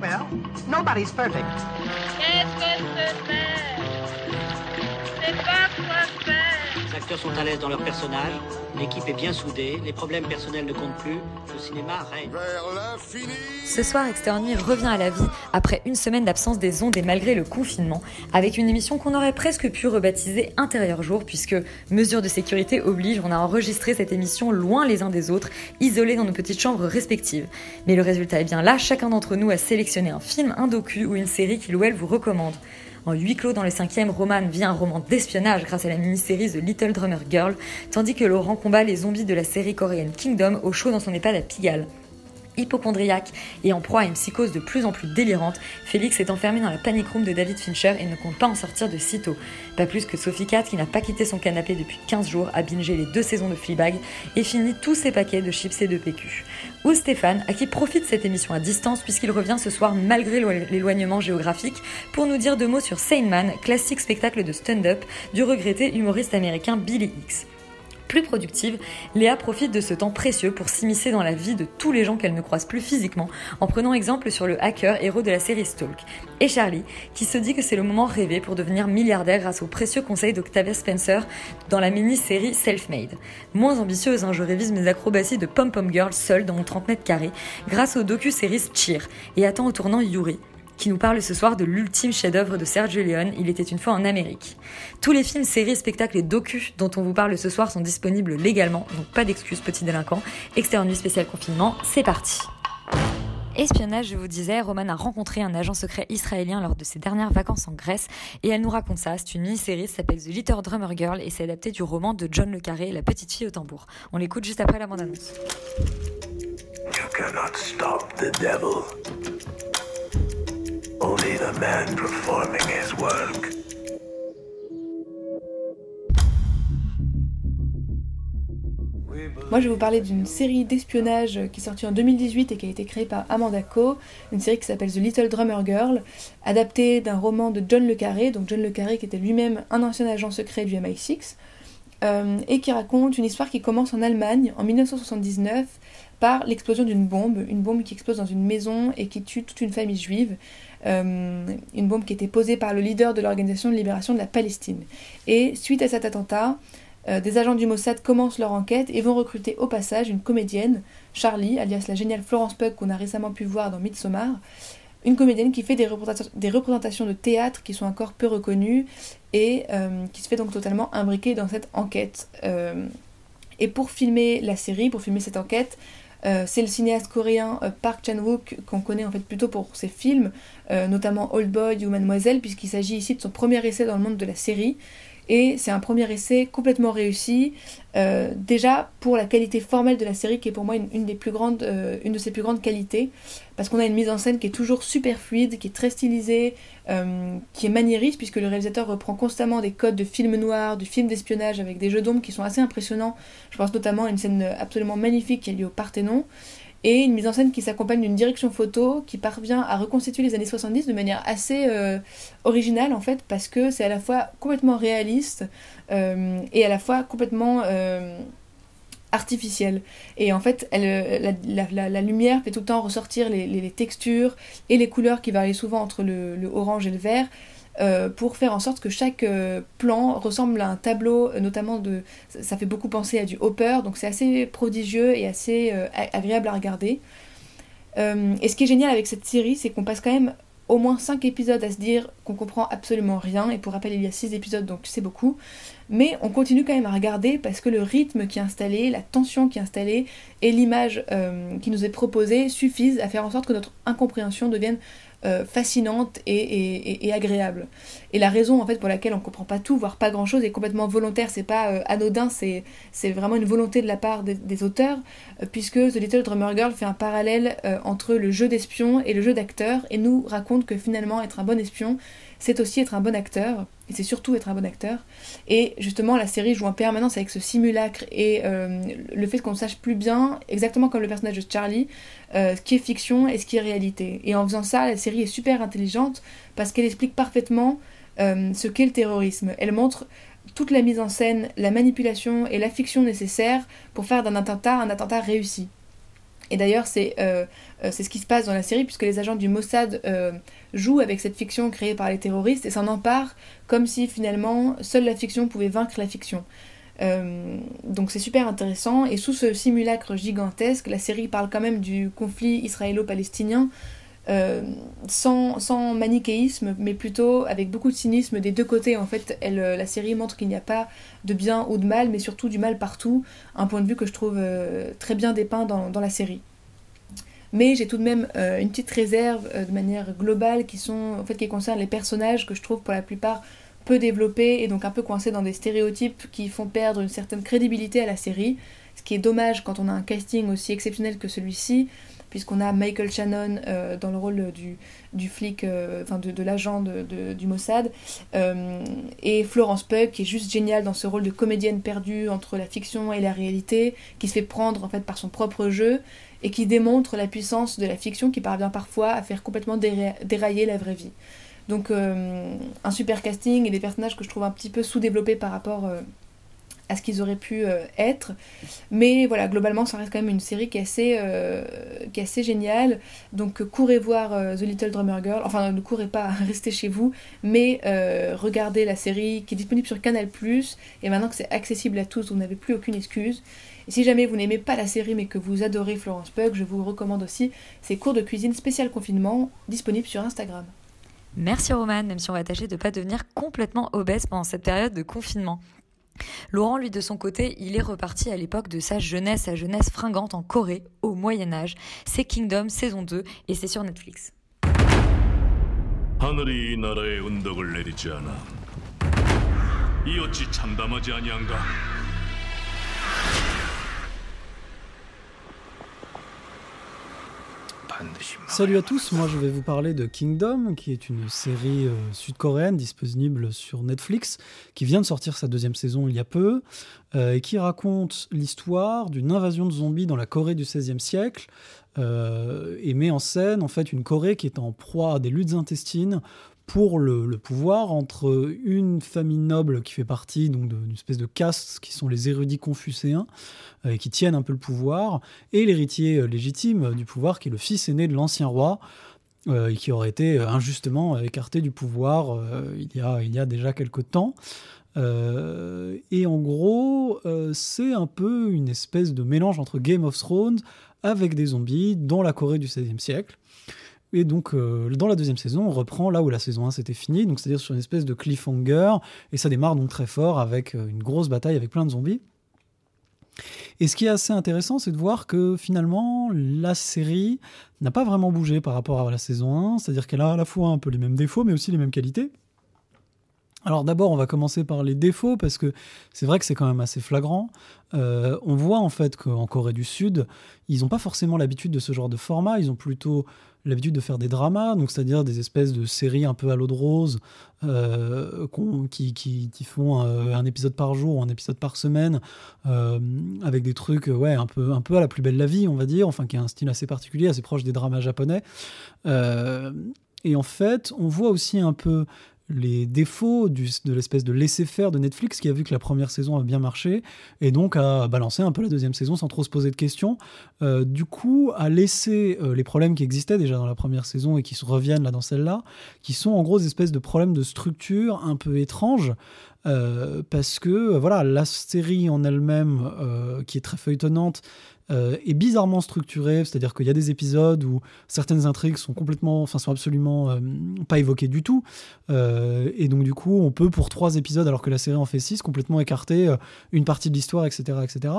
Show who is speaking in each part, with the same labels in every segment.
Speaker 1: Well, nobody's perfect.
Speaker 2: Qu'est-ce que c'est
Speaker 3: acteurs sont à l'aise dans leur personnage, l'équipe est bien soudée, les problèmes personnels ne comptent plus, le cinéma règne.
Speaker 4: Ce soir, Nuit revient à la vie après une semaine d'absence des ondes et malgré le confinement, avec une émission qu'on aurait presque pu rebaptiser Intérieur Jour, puisque mesure de sécurité oblige, on a enregistré cette émission loin les uns des autres, isolés dans nos petites chambres respectives. Mais le résultat est bien là, chacun d'entre nous a sélectionné un film, un docu ou une série qu'il ou elle vous recommande. En huis clos dans le cinquième, Roman vit un roman d'espionnage grâce à la mini-série The Little Drummer Girl, tandis que Laurent combat les zombies de la série coréenne Kingdom au chaud dans son EHPAD à Pigalle. Hypochondriaque et en proie à une psychose de plus en plus délirante, Félix est enfermé dans la panic room de David Fincher et ne compte pas en sortir de sitôt. Pas plus que Sophie Cat qui n'a pas quitté son canapé depuis 15 jours, a bingé les deux saisons de Fleabag et fini tous ses paquets de chips et de PQ. Ou Stéphane, à qui profite cette émission à distance puisqu'il revient ce soir malgré l'éloignement géographique pour nous dire deux mots sur Sane Man, classique spectacle de stand-up du regretté humoriste américain Billy Hicks. Plus productive, Léa profite de ce temps précieux pour s'immiscer dans la vie de tous les gens qu'elle ne croise plus physiquement, en prenant exemple sur le hacker héros de la série Stalk. Et Charlie, qui se dit que c'est le moment rêvé pour devenir milliardaire grâce aux précieux conseils d'Octavia Spencer dans la mini-série Self-Made. Moins ambitieuse, hein, je révise mes acrobaties de pom-pom girl seule dans mon 30 mètres carrés, grâce au docu-série Cheer, et attend au tournant Yuri, qui nous parle ce soir de l'ultime chef-d'œuvre de Sergio Leone, Il était une fois en Amérique. Tous les films, séries, spectacles et docus dont on vous parle ce soir sont disponibles légalement, donc pas d'excuses petits délinquants. Externe nuit spécial confinement, c'est parti. Espionnage, je vous disais, Roman a rencontré un agent secret israélien lors de ses dernières vacances en Grèce et elle nous raconte ça. C'est une mini-série, ça s'appelle The Little Drummer Girl et c'est adapté du roman de John Le Carré, La petite fille au tambour. On l'écoute juste après la bande-annonce.
Speaker 5: You cannot stop the devil. Only the man performing his work.
Speaker 6: Moi, je vais vous parler d'une série d'espionnage qui est sortie en 2018 et qui a été créée par Amanda Coe, une série qui s'appelle The Little Drummer Girl, adaptée d'un roman de John Le Carré, donc John Le Carré qui était lui-même un ancien agent secret du MI6, euh, et qui raconte une histoire qui commence en Allemagne en 1979 par l'explosion d'une bombe, une bombe qui explose dans une maison et qui tue toute une famille juive. Euh, une bombe qui était posée par le leader de l'organisation de libération de la Palestine. Et suite à cet attentat, euh, des agents du Mossad commencent leur enquête et vont recruter au passage une comédienne, Charlie, alias la géniale Florence Pugh qu'on a récemment pu voir dans Midsommar, une comédienne qui fait des représentations, des représentations de théâtre qui sont encore peu reconnues et euh, qui se fait donc totalement imbriquer dans cette enquête. et pour filmer la série, pour filmer cette enquête, euh, c'est le cinéaste coréen euh, Park Chan-wook qu'on connaît en fait plutôt pour ses films, euh, notamment Old Boy ou Mademoiselle, puisqu'il s'agit ici de son premier essai dans le monde de la série. Et c'est un premier essai complètement réussi, déjà pour la qualité formelle de la série, qui est pour moi grandes, une de ses plus grandes qualités, parce qu'on a une mise en scène qui est toujours super fluide, qui est très stylisée, qui est maniériste, puisque le réalisateur reprend constamment des codes de film noir, du film d'espionnage, avec des jeux d'ombre qui sont assez impressionnants. Je pense notamment à une scène absolument magnifique qui a lieu au Parthénon, et une mise en scène qui s'accompagne d'une direction photo qui parvient à reconstituer les années 70 de manière assez euh, originale en fait parce que c'est à la fois complètement réaliste euh, et à la fois complètement euh, artificiel. Et en fait la, lumière fait tout le temps ressortir les, textures et les couleurs qui varient souvent entre le orange et le vert euh, pour faire en sorte que chaque euh, plan ressemble à un tableau, euh, notamment de... Ça fait beaucoup penser à du Hopper, donc c'est assez prodigieux et assez agréable à regarder. et ce qui est génial avec cette série, c'est qu'on passe quand même au moins 5 épisodes à se dire qu'on comprend absolument rien, et pour rappel il y a 6 épisodes donc c'est beaucoup, mais on continue quand même à regarder parce que le rythme qui est installé, la tension qui est installée et l'image qui nous est proposée suffisent à faire en sorte que notre incompréhension devienne euh, fascinante et, agréable. Et la raison en fait pour laquelle on comprend pas tout, voire pas grand chose, est complètement volontaire. C'est pas euh, anodin, c'est c'est vraiment une volonté de la part des, auteurs, euh, puisque The Little Drummer Girl fait un parallèle entre le jeu d'espion et le jeu d'acteur, et nous raconte que finalement être un bon espion, c'est aussi être un bon acteur, et c'est surtout être un bon acteur. Et justement, la série joue en permanence avec ce simulacre et euh, le fait qu'on sache plus bien, exactement comme le personnage de Charlie, euh, ce qui est fiction et ce qui est réalité. Et en faisant ça, la série est super intelligente parce qu'elle explique parfaitement euh, ce qu'est le terrorisme. Elle montre toute la mise en scène, la manipulation et la fiction nécessaires pour faire d'un attentat un attentat réussi. Et d'ailleurs, c'est ce qui se passe dans la série, puisque les agents du Mossad jouent avec cette fiction créée par les terroristes et s'en emparent comme si finalement seule la fiction pouvait vaincre la fiction. Euh, donc c'est super intéressant. Et sous ce simulacre gigantesque, la série parle quand même du conflit israélo-palestinien. euh, sans, sans manichéisme, mais plutôt avec beaucoup de cynisme des deux côtés. En fait, elle, euh, la série montre qu'il n'y a pas de bien ou de mal, mais surtout du mal partout. Un point de vue que je trouve très bien dépeint dans la série. Mais j'ai tout de même euh, une petite réserve euh, de manière globale qui, sont, en fait, qui concerne les personnages que je trouve pour la plupart peu développés et donc un peu coincés dans des stéréotypes qui font perdre une certaine crédibilité à la série. Ce qui est dommage quand on a un casting aussi exceptionnel que celui-ci, puisqu'on a Michael Shannon euh, dans le rôle du, du flic, enfin de, de l'agent du Mossad, et Florence Pugh qui est juste géniale dans ce rôle de comédienne perdue entre la fiction et la réalité, qui se fait prendre en fait par son propre jeu et qui démontre la puissance de la fiction qui parvient parfois à faire complètement déra- dérailler la vraie vie. Donc euh, un super casting et des personnages que je trouve un petit peu sous-développés par rapport euh, à ce qu'ils auraient pu euh, être. Mais voilà, globalement, ça reste quand même une série qui est assez, qui est assez géniale. Donc courez voir The Little Drummer Girl. Enfin, ne courez pas, restez chez vous. Mais regardez la série qui est disponible sur Canal+. Et maintenant que c'est accessible à tous, vous n'avez plus aucune excuse. Et si jamais vous n'aimez pas la série mais que vous adorez Florence Pugh, je vous recommande aussi ses cours de cuisine spécial confinement disponibles sur Instagram.
Speaker 4: Merci Roman, même si on va tâcher de ne pas devenir complètement obèse pendant cette période de confinement. Laurent, lui, de son côté, il est reparti à l'époque de sa jeunesse, sa jeunesse fringante en Corée, au Moyen-Âge. C'est Kingdom saison 2 et c'est sur Netflix.
Speaker 7: Salut à tous, moi je vais vous parler de Kingdom, qui est une série euh, sud-coréenne disponible sur Netflix, qui vient de sortir sa deuxième saison il y a peu, euh, et qui raconte l'histoire d'une invasion de zombies dans la Corée du XVIe siècle, euh, et met en scène en fait une Corée qui est en proie à des luttes intestines pour le, pouvoir entre une famille noble qui fait partie d'une espèce de caste qui sont les érudits confucéens euh, qui tiennent un peu le pouvoir et l'héritier euh, légitime euh, du pouvoir qui est le fils aîné de l'ancien roi et qui aurait été injustement écarté du pouvoir il, y a, déjà quelque temps. Et en gros, c'est un peu une espèce de mélange entre Game of Thrones avec des zombies dans la Corée du XVIe siècle. Et donc, euh, dans la deuxième saison, on reprend là où la saison 1 s'était finie, donc c'est-à-dire sur une espèce de cliffhanger, et ça démarre donc très fort avec euh, une grosse bataille avec plein de zombies. Et ce qui est assez intéressant, c'est de voir que finalement, la série n'a pas vraiment bougé par rapport à la saison 1, c'est-à-dire qu'elle a à la fois un peu les mêmes défauts, mais aussi les mêmes qualités. Alors d'abord, on va commencer par les défauts, parce que c'est vrai que c'est quand même assez flagrant. Euh, on voit en fait qu'en Corée du Sud, ils n'ont pas forcément l'habitude de ce genre de format, ils ont plutôt l'habitude de faire des dramas, donc c'est-à-dire des espèces de séries un peu à l'eau de rose, euh, qui, font euh, un épisode par jour ou un épisode par semaine, avec des trucs ouais, un, peu, un peu à la plus belle la vie, on va dire, enfin qui a un style assez particulier, assez proche des dramas japonais. Et en fait, on voit aussi un peu les défauts de l'espèce de laisser-faire de Netflix qui a vu que la première saison a bien marché et donc a balancé un peu la deuxième saison sans trop se poser de questions. Euh, du coup, a laissé euh, les problèmes qui existaient déjà dans la première saison et qui reviennent là dans celle-là, qui sont en gros des espèces de problèmes de structure un peu étranges, parce que voilà, la série en elle-même, qui est très feuilletonnante, euh, est bizarrement structuré, c'est-à-dire qu'il y a des épisodes où certaines intrigues sont complètement, enfin sont absolument euh, pas évoquées du tout, euh, et donc du coup on peut pour trois épisodes, alors que la série en fait six, complètement écarter une partie de l'histoire, etc., etc.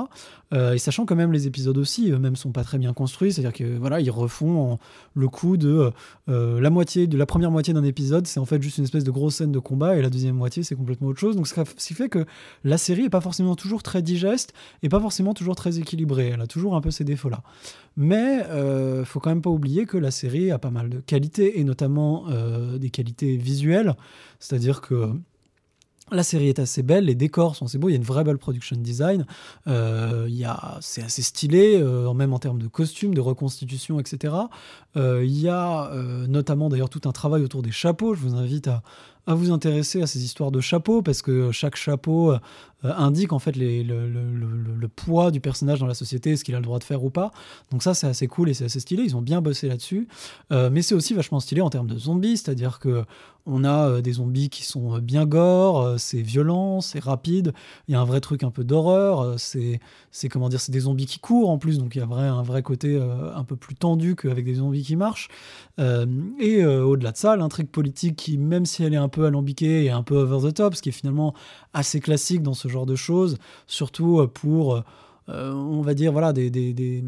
Speaker 7: et sachant quand même les épisodes aussi eux-mêmes sont pas très bien construits, c'est-à-dire que voilà ils refont le coup de la moitié de la première moitié d'un épisode, c'est en fait juste une espèce de grosse scène de combat, et la deuxième moitié c'est complètement autre chose. Donc ce qui fait que la série est pas forcément toujours très digeste et pas forcément toujours très équilibrée. Elle a toujours un peu ces défauts-là. Mais euh, faut quand même pas oublier que la série a pas mal de qualités, et notamment euh, des qualités visuelles. C'est-à-dire que la série est assez belle, les décors sont assez beaux, il y a une vraie belle production design, euh, c'est assez stylé, euh, même en termes de costumes, de reconstitution, etc. Il y a notamment d'ailleurs tout un travail autour des chapeaux, je vous invite à, à vous intéresser à ces histoires de chapeaux parce que chaque chapeau euh, indique en fait les, le, poids du personnage dans la société, ce qu'il a le droit de faire ou pas. Donc ça c'est assez cool et c'est assez stylé. Ils ont bien bossé là-dessus, euh, mais c'est aussi vachement stylé en termes de zombies, c'est-à-dire que on a euh, des zombies qui sont bien gore, c'est violent, c'est rapide. Il y a un vrai truc un peu d'horreur. c'est comment dire, c'est des zombies qui courent en plus, donc il y a un vrai côté un peu plus tendu qu'avec des zombies qui marchent. et au-delà de ça, l'intrigue politique qui, même si elle est un peu alambiqué et un peu over the top, ce qui est finalement assez classique dans ce genre de choses, surtout euh, pour, euh, on va dire, voilà, des, des, des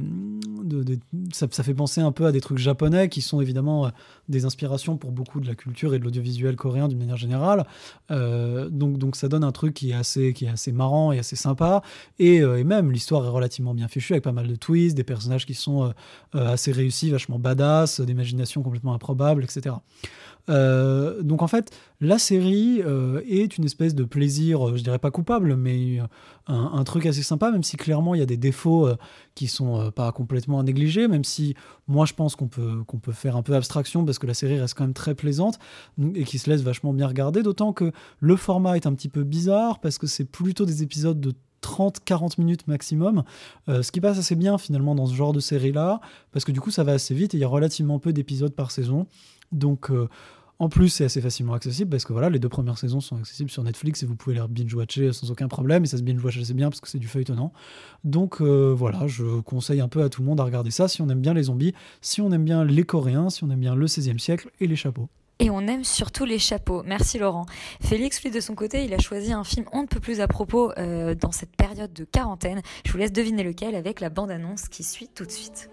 Speaker 7: de, ça, fait penser un peu à des trucs japonais qui sont évidemment euh, des inspirations pour beaucoup de la culture et de l'audiovisuel coréen d'une manière générale. donc, donc ça donne un truc qui est assez, qui est assez marrant et assez sympa. Et, et même l'histoire est relativement bien fichue avec pas mal de twists, des personnages qui sont assez réussis, vachement badass, d'imagination complètement improbable, etc. Donc en fait, la série euh, est une espèce de plaisir, euh, je dirais pas coupable, mais un, truc assez sympa, même si clairement il y a des défauts qui sont pas complètement à négliger, même si moi je pense qu'on peut, peut faire un peu abstraction parce que la série reste quand même très plaisante et qui se laisse vachement bien regarder, d'autant que le format est un petit peu bizarre parce que c'est plutôt des épisodes de 30-40 minutes maximum, ce qui passe assez bien finalement dans ce genre de série-là, parce que du coup ça va assez vite et il y a relativement peu d'épisodes par saison. Donc, euh, en plus, c'est assez facilement accessible parce que voilà, les deux premières saisons sont accessibles sur Netflix et vous pouvez les binge-watcher sans aucun problème. Et ça se binge-watch assez bien parce que c'est du feuilletonnant. Donc euh, voilà, je conseille un peu à tout le monde à regarder ça si on aime bien les zombies, si on aime bien les Coréens, si on aime bien le 16e siècle et les chapeaux.
Speaker 4: Et on aime surtout les chapeaux. Merci Laurent. Félix, lui, de son côté, il a choisi un film on ne peut plus à propos euh, dans cette période de quarantaine. Je vous laisse deviner lequel avec la bande-annonce qui suit tout de suite.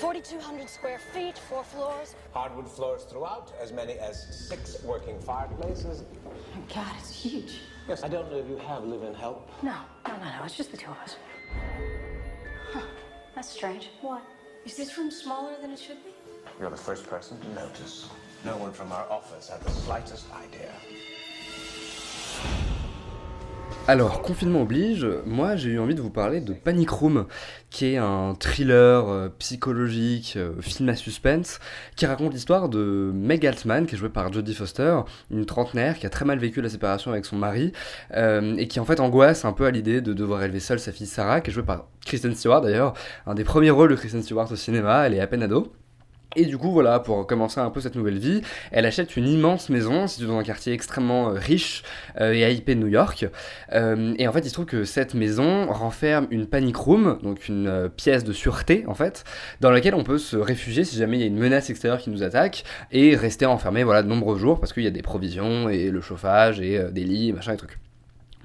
Speaker 8: 4,200 square feet, four floors.
Speaker 9: Hardwood floors throughout, as many as six working fireplaces.
Speaker 8: Oh God, it's huge.
Speaker 9: Yes, I don't know if you have live-in help.
Speaker 8: No, no, no, no, it's just the two of us. Huh, that's strange. What? Is this room smaller than it should be?
Speaker 9: You're the first person to notice. No one from our office had the slightest idea.
Speaker 10: Alors, confinement oblige, moi j'ai eu envie de vous parler de Panic Room, qui est un thriller euh, psychologique, euh, film à suspense, qui raconte l'histoire de Meg Altman, qui est jouée par Jodie Foster, une trentenaire qui a très mal vécu la séparation avec son mari, euh, et qui en fait angoisse un peu à l'idée de devoir élever seule sa fille Sarah, qui est jouée par Kristen Stewart d'ailleurs, un des premiers rôles de Kristen Stewart au cinéma, elle est à peine ado. Et du coup, voilà, pour commencer un peu cette nouvelle vie, elle achète une immense maison située dans un quartier extrêmement euh, riche euh, et hypé de New York. Euh, et en fait, il se trouve que cette maison renferme une panic room, donc une pièce de sûreté en fait, dans laquelle on peut se réfugier si jamais il y a une menace extérieure qui nous attaque et rester enfermé voilà de nombreux jours parce qu'il y a des provisions et le chauffage et des lits, machin et trucs.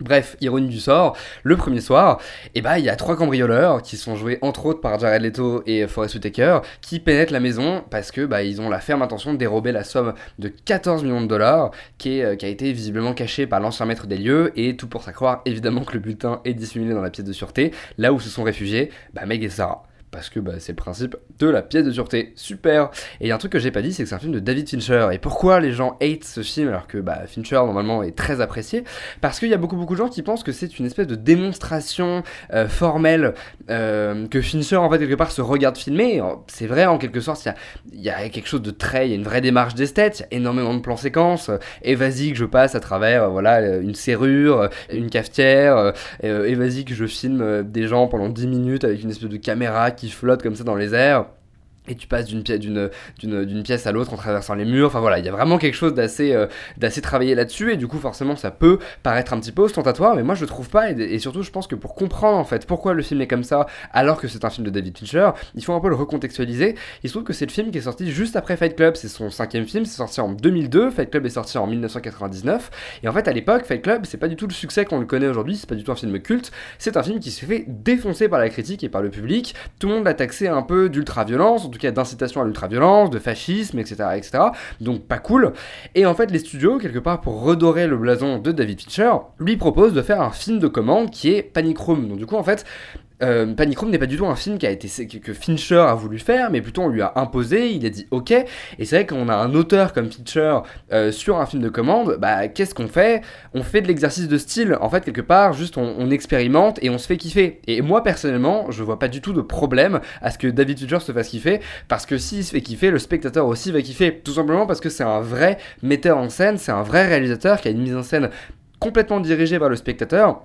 Speaker 10: Bref, ironie du sort, le premier soir, eh bah, il y a trois cambrioleurs qui sont joués entre autres par Jared Leto et Forest Whitaker qui pénètrent la maison parce que bah, ils ont la ferme intention de dérober la somme de 14 millions de dollars euh, qui a été visiblement cachée par l'ancien maître des lieux et tout pour ça croire évidemment que le bulletin est dissimulé dans la pièce de sûreté là où se sont réfugiés bah, Meg et Sarah parce que bah, c'est le principe de la pièce de sûreté. Super Et il y a un truc que j'ai pas dit, c'est que c'est un film de David Fincher. Et pourquoi les gens hate ce film alors que bah, Fincher normalement est très apprécié? Parce qu'il y a beaucoup beaucoup de gens qui pensent que c'est une espèce de démonstration euh, formelle euh, que Fincher en fait quelque part se regarde filmer. C'est vrai en quelque sorte, il y, a, quelque chose de très, il y a une vraie démarche d'esthète, il y a énormément de plans séquences. Et vas-y que je passe à travers euh, voilà une serrure, une cafetière. et vas-y que je filme des gens pendant 10 minutes avec une espèce de caméra qui flotte comme ça dans les airs. Et tu passes d'une pièce, à l'autre en traversant les murs. Enfin voilà, il y a vraiment quelque chose d'assez, euh, d'assez travaillé là-dessus, et du coup, forcément, ça peut paraître un petit peu ostentatoire, mais moi je trouve pas, et, surtout, je pense que pour comprendre en fait pourquoi le film est comme ça, alors que c'est un film de David Fincher, il faut un peu le recontextualiser. Il se trouve que c'est le film qui est sorti juste après Fight Club, c'est son cinquième film, c'est sorti en 2002, Fight Club est sorti en 1999, et en fait, à l'époque, Fight Club, c'est pas du tout le succès qu'on le connaît aujourd'hui, c'est pas du tout un film culte, c'est un film qui s'est fait défoncer par la critique et par le public. Tout le monde l'a taxé un peu d'ultra-violence, en tout cas d'incitation à l'ultra-violence, de fascisme, etc., etc. Donc pas cool. Et en fait, les studios, quelque part pour redorer le blason de David Fincher, lui proposent de faire un film de commande qui est Panic. Donc du coup, en fait, euh, Panic Room n'est pas du tout un film qui été que Fincher a voulu faire, mais plutôt on lui a imposé, il a dit ok. Et c'est vrai qu'on a un auteur comme Fincher euh, sur un film de commande, bah qu'est-ce qu'on fait? On fait de l'exercice de style. En fait, quelque part, juste on, on, expérimente et on se fait kiffer. Et moi personnellement, je vois pas du tout de problème à ce que David Fincher se fasse kiffer, parce que s'il se fait kiffer, le spectateur aussi va kiffer. Tout simplement parce que c'est un vrai metteur en scène, c'est un vrai réalisateur qui a une mise en scène complètement dirigée vers le spectateur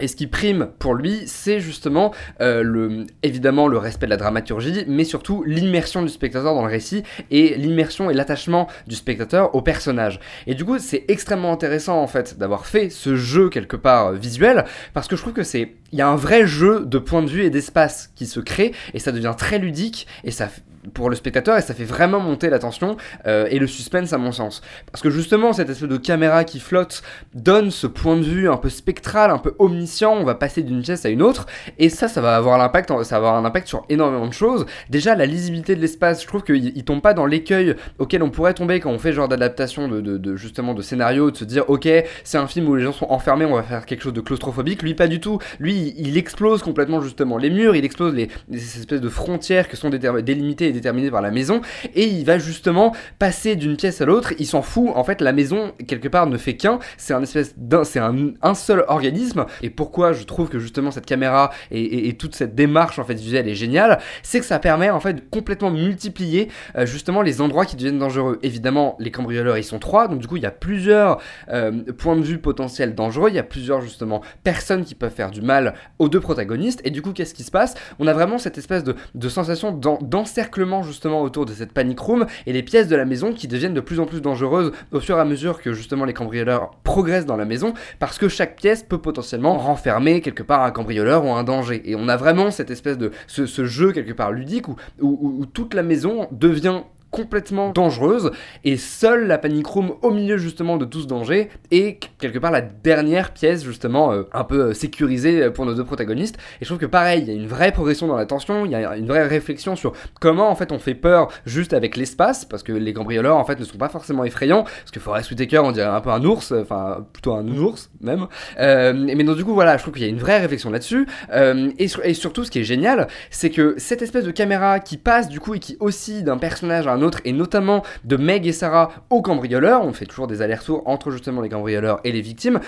Speaker 10: et ce qui prime pour lui, c'est justement euh, le, évidemment le respect de la dramaturgie, mais surtout l'immersion du spectateur dans le récit et l'immersion et l'attachement du spectateur au personnage. Et du coup, c'est extrêmement intéressant en fait d'avoir fait ce jeu quelque part euh, visuel, parce que je trouve que c'est, il y a un vrai jeu de point de vue et d'espace qui se crée, et ça devient très ludique, et ça pour le spectateur et ça fait vraiment monter la tension euh, et le suspense à mon sens. Parce que justement cette espèce de caméra qui flotte donne ce point de vue un peu spectral, un peu omniscient, on va passer d'une pièce à une autre et ça ça va avoir l'impact ça va avoir un impact sur énormément de choses. Déjà la lisibilité de l'espace, je trouve qu'il il tombe pas dans l'écueil auquel on pourrait tomber quand on fait genre d'adaptation de, de, justement de scénario, de se dire ok c'est un film où les gens sont enfermés, on va faire quelque chose de claustrophobique. Lui pas du tout. Lui il, explose complètement justement les murs, il explose les, espèces de frontières qui sont délimitées et déterminé par la maison et il va justement passer d'une pièce à l'autre. Il s'en fout. En fait la maison quelque part ne fait qu'un. C'est un espèce d'un c'est un, un, seul organisme. Et pourquoi je trouve que justement cette caméra et, toute cette démarche en fait visuelle est géniale c'est que ça permet en fait de complètement multiplier euh, justement les endroits qui deviennent dangereux. Évidemment les cambrioleurs ils sont trois. Donc du coup il y a plusieurs euh, points de vue potentiels dangereux. Il y a plusieurs justement personnes qui peuvent faire du mal aux deux protagonistes. Et du coup qu'est-ce qui se passe? On a vraiment cette espèce de, de sensation d'encerclement justement autour de cette panic room et les pièces de la maison qui deviennent de plus en plus dangereuses au fur et à mesure que justement les cambrioleurs progressent dans la maison parce que chaque pièce peut potentiellement renfermer quelque part un cambrioleur ou un danger. Et on a vraiment cette espèce de ce, jeu quelque part ludique où, où toute la maison devient complètement dangereuse. Et seule la panic room au milieu justement de tout ce danger est quelque part la dernière pièce justement euh, un peu euh, sécurisée pour nos deux protagonistes. Et je trouve que pareil il y a une vraie progression dans la tension il y a une vraie réflexion sur comment en fait on fait peur juste avec l'espace parce que les cambrioleurs en fait ne sont pas forcément effrayants parce que Forest Whitaker on dirait un peu un ours enfin plutôt un ours même. Euh, mais donc du coup voilà je trouve qu'il y a une vraie réflexion là-dessus. Euh, et, et, surtout ce qui est génial c'est que cette espèce de caméra qui passe du coup et qui oscille d'un personnage à un et notamment de Meg et Sarah aux cambrioleurs. On fait toujours des allers-retours entre justement les cambrioleurs et les victimes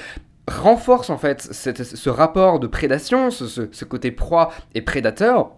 Speaker 10: renforce en fait ce rapport de prédation, ce côté proie et prédateur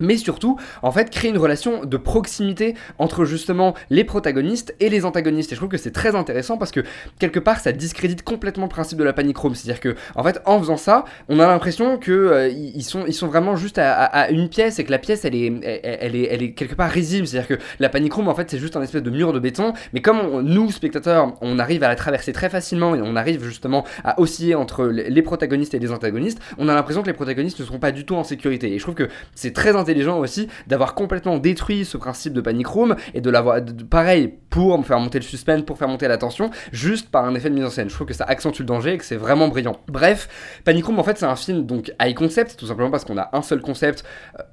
Speaker 10: mais surtout, en fait, créer une relation de proximité entre justement les protagonistes et les antagonistes. Et je trouve que c'est très intéressant parce que quelque part, ça discrédite complètement le principe de la panic room. C'est-à-dire que, en fait, en faisant ça, on a l'impression que euh, ils sont, ils sont vraiment juste à, une pièce et que la pièce, elle est, elle, est, elle est quelque part risible. C'est-à-dire que la panic room, en fait, c'est juste un espèce de mur de béton. Mais comme nous, spectateurs, on arrive à la traverser très facilement et on arrive justement à osciller entre les protagonistes et les antagonistes, on a l'impression que les protagonistes ne sont pas du tout en sécurité. Et je trouve que c'est très intelligent aussi d'avoir complètement détruit ce principe de panic room et de l'avoir pareil pour faire monter le suspense, pour faire monter la tension, juste par un effet de mise en scène. Je trouve que ça accentue le danger et que c'est vraiment brillant. Bref, Panic Room en fait c'est un film donc high concept, tout simplement parce qu'on a un seul concept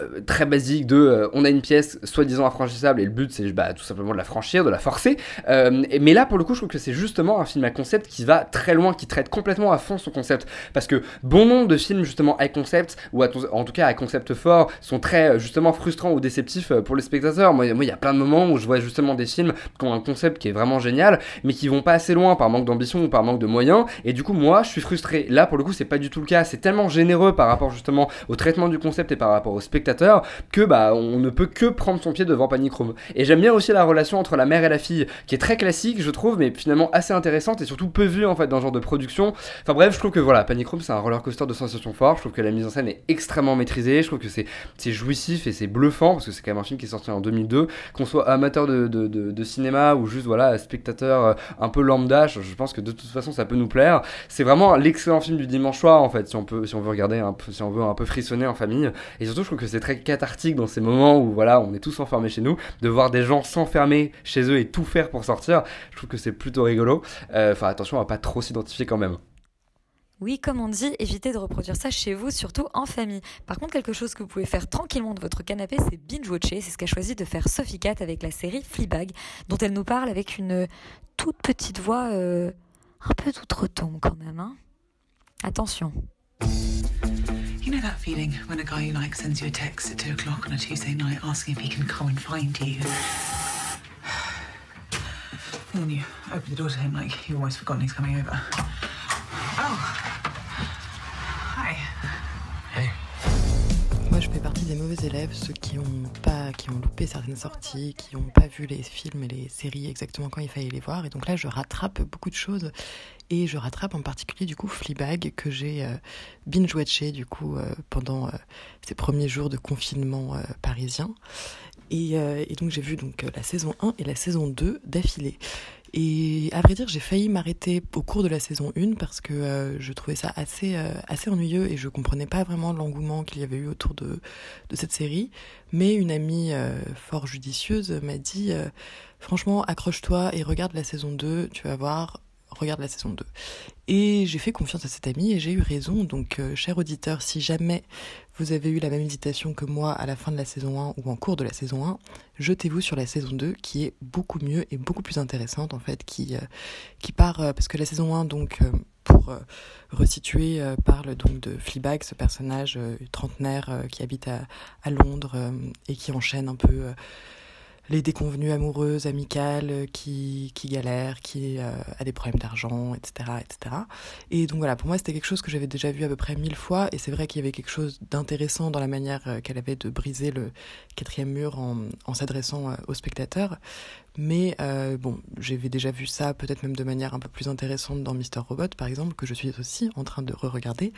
Speaker 10: euh, très basique de euh, on a une pièce soi-disant infranchissable et le but c'est bah, tout simplement de la franchir, de la forcer. Euh, mais là pour le coup je trouve que c'est justement un film à concept qui va très loin, qui traite complètement à fond son concept. Parce que bon nombre de films justement high concept, ou en tout cas à concept fort, sont très justement frustrants ou déceptifs pour les spectateurs. Moi il y a plein de moments où je vois justement des films qui ont un concept qui est vraiment génial, mais qui vont pas assez loin par manque d'ambition ou par manque de moyens. Et du coup, moi, je suis frustré. Là, pour le coup, c'est pas du tout le cas. C'est tellement généreux par rapport justement au traitement du concept et par rapport au spectateur que bah on ne peut que prendre son pied devant Panic. Et j'aime bien aussi la relation entre la mère et la fille, qui est très classique, je trouve, mais finalement assez intéressante et surtout peu vue en fait dans ce genre de production. Enfin bref, je trouve que voilà, Panic c'est un roller coaster de sensations fortes. Je trouve que la mise en scène est extrêmement maîtrisée. Je trouve que c'est c'est et c'est bluffant parce que c'est quand même un film qui est sorti en 2002. Qu'on soit amateur de, cinéma ou juste voilà spectateur euh, un peu lambda, je, pense que de toute façon ça peut nous plaire. C'est vraiment l'excellent film du dimanche soir en fait si on peut si on veut regarder un peu si on veut un peu frissonner en famille. Et surtout je trouve que c'est très cathartique dans ces moments où voilà on est tous enfermés chez nous, de voir des gens s'enfermer chez eux et tout faire pour sortir. Je trouve que c'est plutôt rigolo. Euh, enfin attention à pas trop s'identifier quand même.
Speaker 4: Oui, comme on dit, évitez de reproduire ça chez vous, surtout en famille. Par contre, quelque chose que vous pouvez faire tranquillement de votre canapé, c'est binge-watcher. C'est ce qu'a choisi de faire Sophie Cat avec la série Fleabag, dont elle nous parle avec une toute petite voix euh, un peu d'outre-tombe quand même. Hein Attention. You know that feeling when a guy you like sends you a text at 2 o'clock on a Tuesday night asking if he can come and find you? And then you open the door to him like you've almost forgotten he's coming over. Oh.
Speaker 11: Moi, je fais partie des mauvais élèves, ceux qui ont pas, qui ont loupé certaines sorties, qui n'ont pas vu les films et les séries exactement quand il fallait les voir. Et donc là, je rattrape beaucoup de choses. Et je rattrape en particulier du coup Fleabag que j'ai euh, binge-watché du coup euh, pendant euh, ces premiers jours de confinement parisien. Et, et donc j'ai vu donc la saison 1 et la saison 2 d'affilée. Et à vrai dire, j'ai failli m'arrêter au cours de la saison 1 parce que euh, je trouvais ça assez, euh, assez ennuyeux et je comprenais pas vraiment l'engouement qu'il y avait eu autour de, de cette série. Mais une amie euh, fort judicieuse m'a dit franchement, accroche-toi et regarde la saison 2, tu vas voir, regarde la saison 2. Et j'ai fait confiance à cette amie et j'ai eu raison. Donc, cher auditeur, si jamais vous avez eu la même hésitation que moi à la fin de la saison 1 ou en cours de la saison 1, jetez-vous sur la saison 2 qui est beaucoup mieux et beaucoup plus intéressante en fait, qui, euh, qui part, euh, parce que la saison 1 donc euh, pour resituer parle donc de Fleabag, ce personnage trentenaire qui habite à, à Londres et qui enchaîne un peu les déconvenues amoureuses, amicales, euh, qui, qui galèrent, qui euh, a des problèmes d'argent, etc., etc. Et donc voilà, pour moi, c'était quelque chose que j'avais déjà vu à peu près mille fois, et c'est vrai qu'il y avait quelque chose d'intéressant dans la manière euh, qu'elle avait de briser le quatrième mur en, s'adressant aux spectateurs. Mais bon, j'avais déjà vu ça peut-être même de manière un peu plus intéressante dans Mister Robot, par exemple, que je suis aussi en train de re-regarder.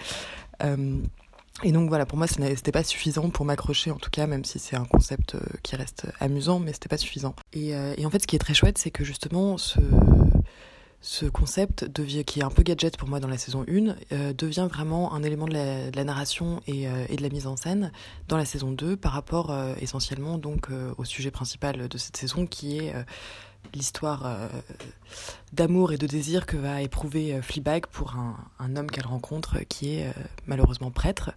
Speaker 11: Et donc voilà, pour moi, ce n'était pas suffisant pour m'accrocher, en tout cas, même si c'est un concept euh, qui reste amusant, mais c'était pas suffisant. Et, euh, et, en fait, ce qui est très chouette, c'est que justement, ce, ce concept, qui est un peu gadget pour moi dans la saison 1, euh, devient vraiment un élément de la, narration et, et, de la mise en scène dans la saison 2 par rapport essentiellement donc au sujet principal de cette saison qui est l'histoire euh, d'amour et de désir que va éprouver euh, Fleabag pour un, un homme qu'elle rencontre qui est euh, malheureusement prêtre.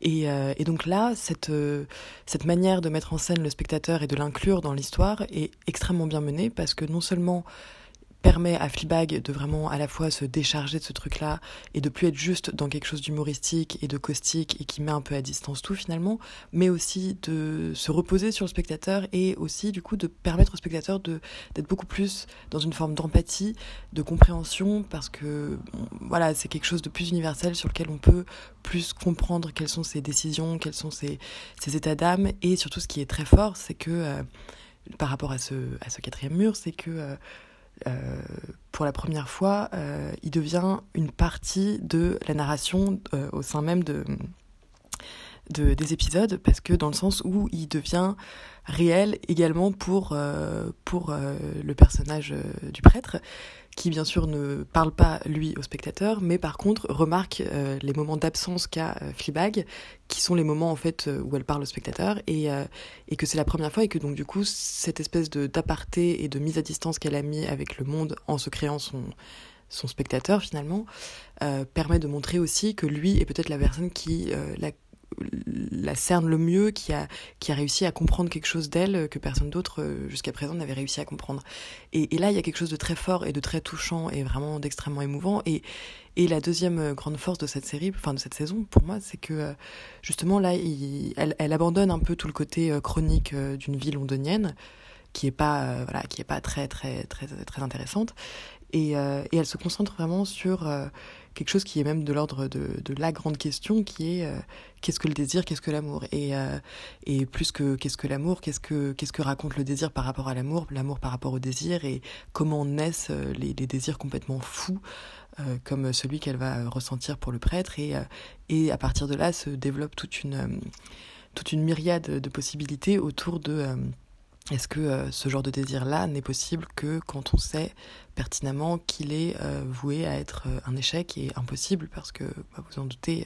Speaker 11: Et, et, donc là, cette, cette manière de mettre en scène le spectateur et de l'inclure dans l'histoire est extrêmement bien menée parce que non seulement permet à Fleabag de vraiment à la fois se décharger de ce truc-là et de plus être juste dans quelque chose d'humoristique et de caustique et qui met un peu à distance tout finalement, mais aussi de se reposer sur le spectateur et aussi du coup de permettre au spectateur d'être beaucoup plus dans une forme d'empathie, de compréhension parce que voilà, c'est quelque chose de plus universel sur lequel on peut plus comprendre quelles sont ses décisions, quels sont ses, états d'âme. Et surtout ce qui est très fort, c'est que euh, par rapport à ce, à ce quatrième mur, c'est que euh, euh, pour la première fois, euh, il devient une partie de la narration euh, au sein même de, de, des épisodes, parce que dans le sens où il devient réel également pour, pour le personnage du prêtre, qui bien sûr ne parle pas lui au spectateur, mais par contre remarque euh, les moments d'absence qu'a euh, Fleabag, qui sont les moments en fait euh, où elle parle au spectateur, et, et que c'est la première fois et que donc du coup cette espèce de d'aparté et de mise à distance qu'elle a mis avec le monde en se créant son son spectateur finalement permet de montrer aussi que lui est peut-être la personne qui la la cerne le mieux, qui a, qui a réussi à comprendre quelque chose d'elle que personne d'autre euh, jusqu'à présent n'avait réussi à comprendre. Et, là, il y a quelque chose de très fort et de très touchant et vraiment d'extrêmement émouvant. Et, et la deuxième euh, grande force de cette série, enfin de cette saison, pour moi, c'est que euh, justement là, elle, elle, abandonne un peu tout le côté chronique d'une vie londonienne, qui est pas voilà, qui est pas très très très très intéressante. Et, et elle se concentre vraiment sur quelque chose qui est même de l'ordre de, la grande question qui est euh, qu'est-ce que le désir, qu'est-ce que l'amour? Et, euh, et plus que qu'est-ce que l'amour, qu'est-ce que, qu'est-ce que raconte le désir par rapport à l'amour, l'amour par rapport au désir et comment naissent euh, les, les désirs complètement fous comme celui qu'elle va ressentir pour le prêtre. Et, et à partir de là se développe toute une toute une myriade de possibilités autour de est-ce que ce genre de désir-là n'est possible que quand on sait pertinemment qu'il est voué à être un échec et impossible? Parce que bah, vous en doutez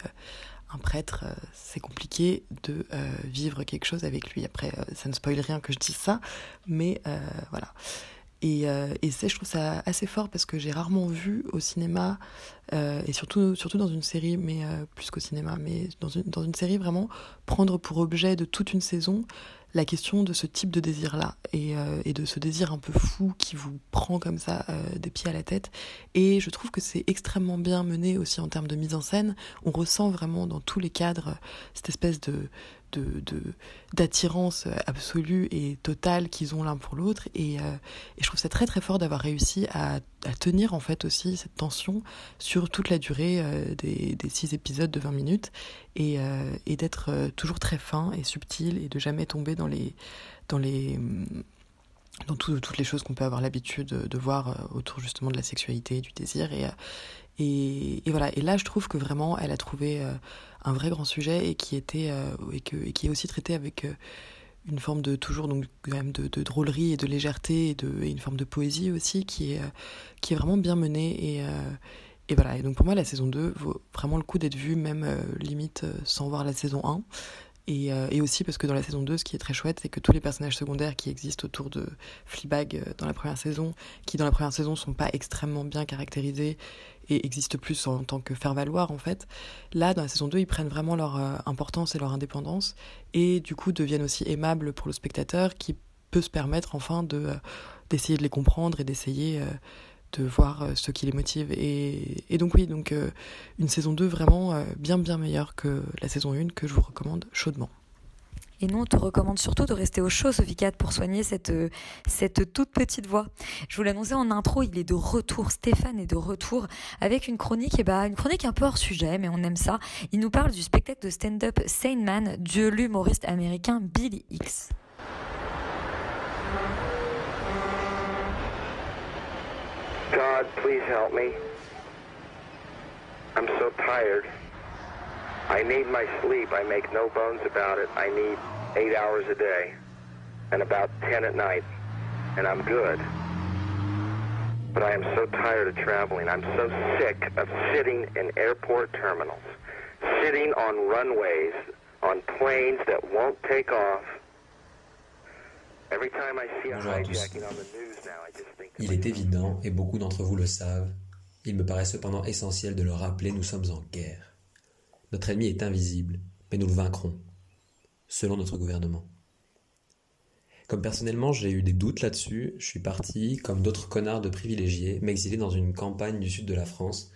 Speaker 11: un prêtre, c'est compliqué de vivre quelque chose avec lui. Après, ça ne spoil rien que je dise ça, mais voilà. Et, euh, et je trouve ça assez fort parce que j'ai rarement vu au cinéma, euh, et surtout, dans une série, mais euh, plus qu'au cinéma, mais dans une série vraiment, prendre pour objet de toute une saison la question de ce type de désir-là euh, et, de ce désir un peu fou qui vous prend comme ça euh, des pieds à la tête. Et je trouve que c'est extrêmement bien mené aussi en termes de mise en scène. On ressent vraiment dans tous les cadres cette espèce de, de, d'attirance absolue et totale qu'ils ont l'un pour l'autre. Et, euh, et, je trouve ça très très fort d'avoir réussi à, à, tenir en fait aussi cette tension sur toute la durée euh, des, des, six épisodes de 20 minutes et, euh, et d'être toujours très fin et subtil et de jamais tomber dans les dans les dans toutes les choses qu'on peut avoir l'habitude de, de, voir autour justement de la sexualité, du désir. Et, et, voilà. Et là, je trouve que vraiment, elle a trouvé un vrai grand sujet et qui était euh, et, qui est aussi traité avec euh, une forme de toujours donc quand même de, drôlerie et de légèreté et, une forme de poésie aussi qui est, euh, qui est vraiment bien menée. Et voilà. Et donc pour moi la saison 2 vaut vraiment le coup d'être vue même limite sans voir la saison 1 et, et, aussi parce que dans la saison 2, ce qui est très chouette, c'est que tous les personnages secondaires qui existent autour de Fleabag dans la première saison, qui dans la première saison sont pas extrêmement bien caractérisés et existent plus en tant que faire valoir en fait. Là, dans la saison 2, ils prennent vraiment leur euh, importance et leur indépendance et du coup deviennent aussi aimables pour le spectateur qui peut se permettre enfin de euh, d'essayer de les comprendre et d'essayer euh, de voir ce qui les motive. Et, et donc oui, donc une saison 2 vraiment bien bien meilleure que la saison 1 que je vous recommande chaudement.
Speaker 4: Et nous, on te recommande surtout de rester au chaud, Sophie 4, pour soigner cette, cette toute petite voix. Je vous l'annonçais en intro, il est de retour. Stéphane est de retour avec une chronique, et bah, une chronique un peu hors sujet, mais on aime ça. Il nous parle du spectacle de stand-up Sane Man de l'humoriste américain Billy X.
Speaker 12: God, please help me. I'm so tired. I need my sleep. I make no bones about it. I need eight hours a day and about 10 at night, and I'm good. But I am so tired of traveling. I'm so sick of sitting in airport terminals, sitting on runways, on planes that won't take off. I just think.
Speaker 13: Il est évident, et beaucoup d'entre vous le savent, il me paraît cependant essentiel de le rappeler, nous sommes en guerre. Notre ennemi est invisible, mais nous le vaincrons, selon notre gouvernement. Comme personnellement j'ai eu des doutes là-dessus, je suis parti, comme d'autres connards de privilégiés, m'exiler dans une campagne du sud de la France,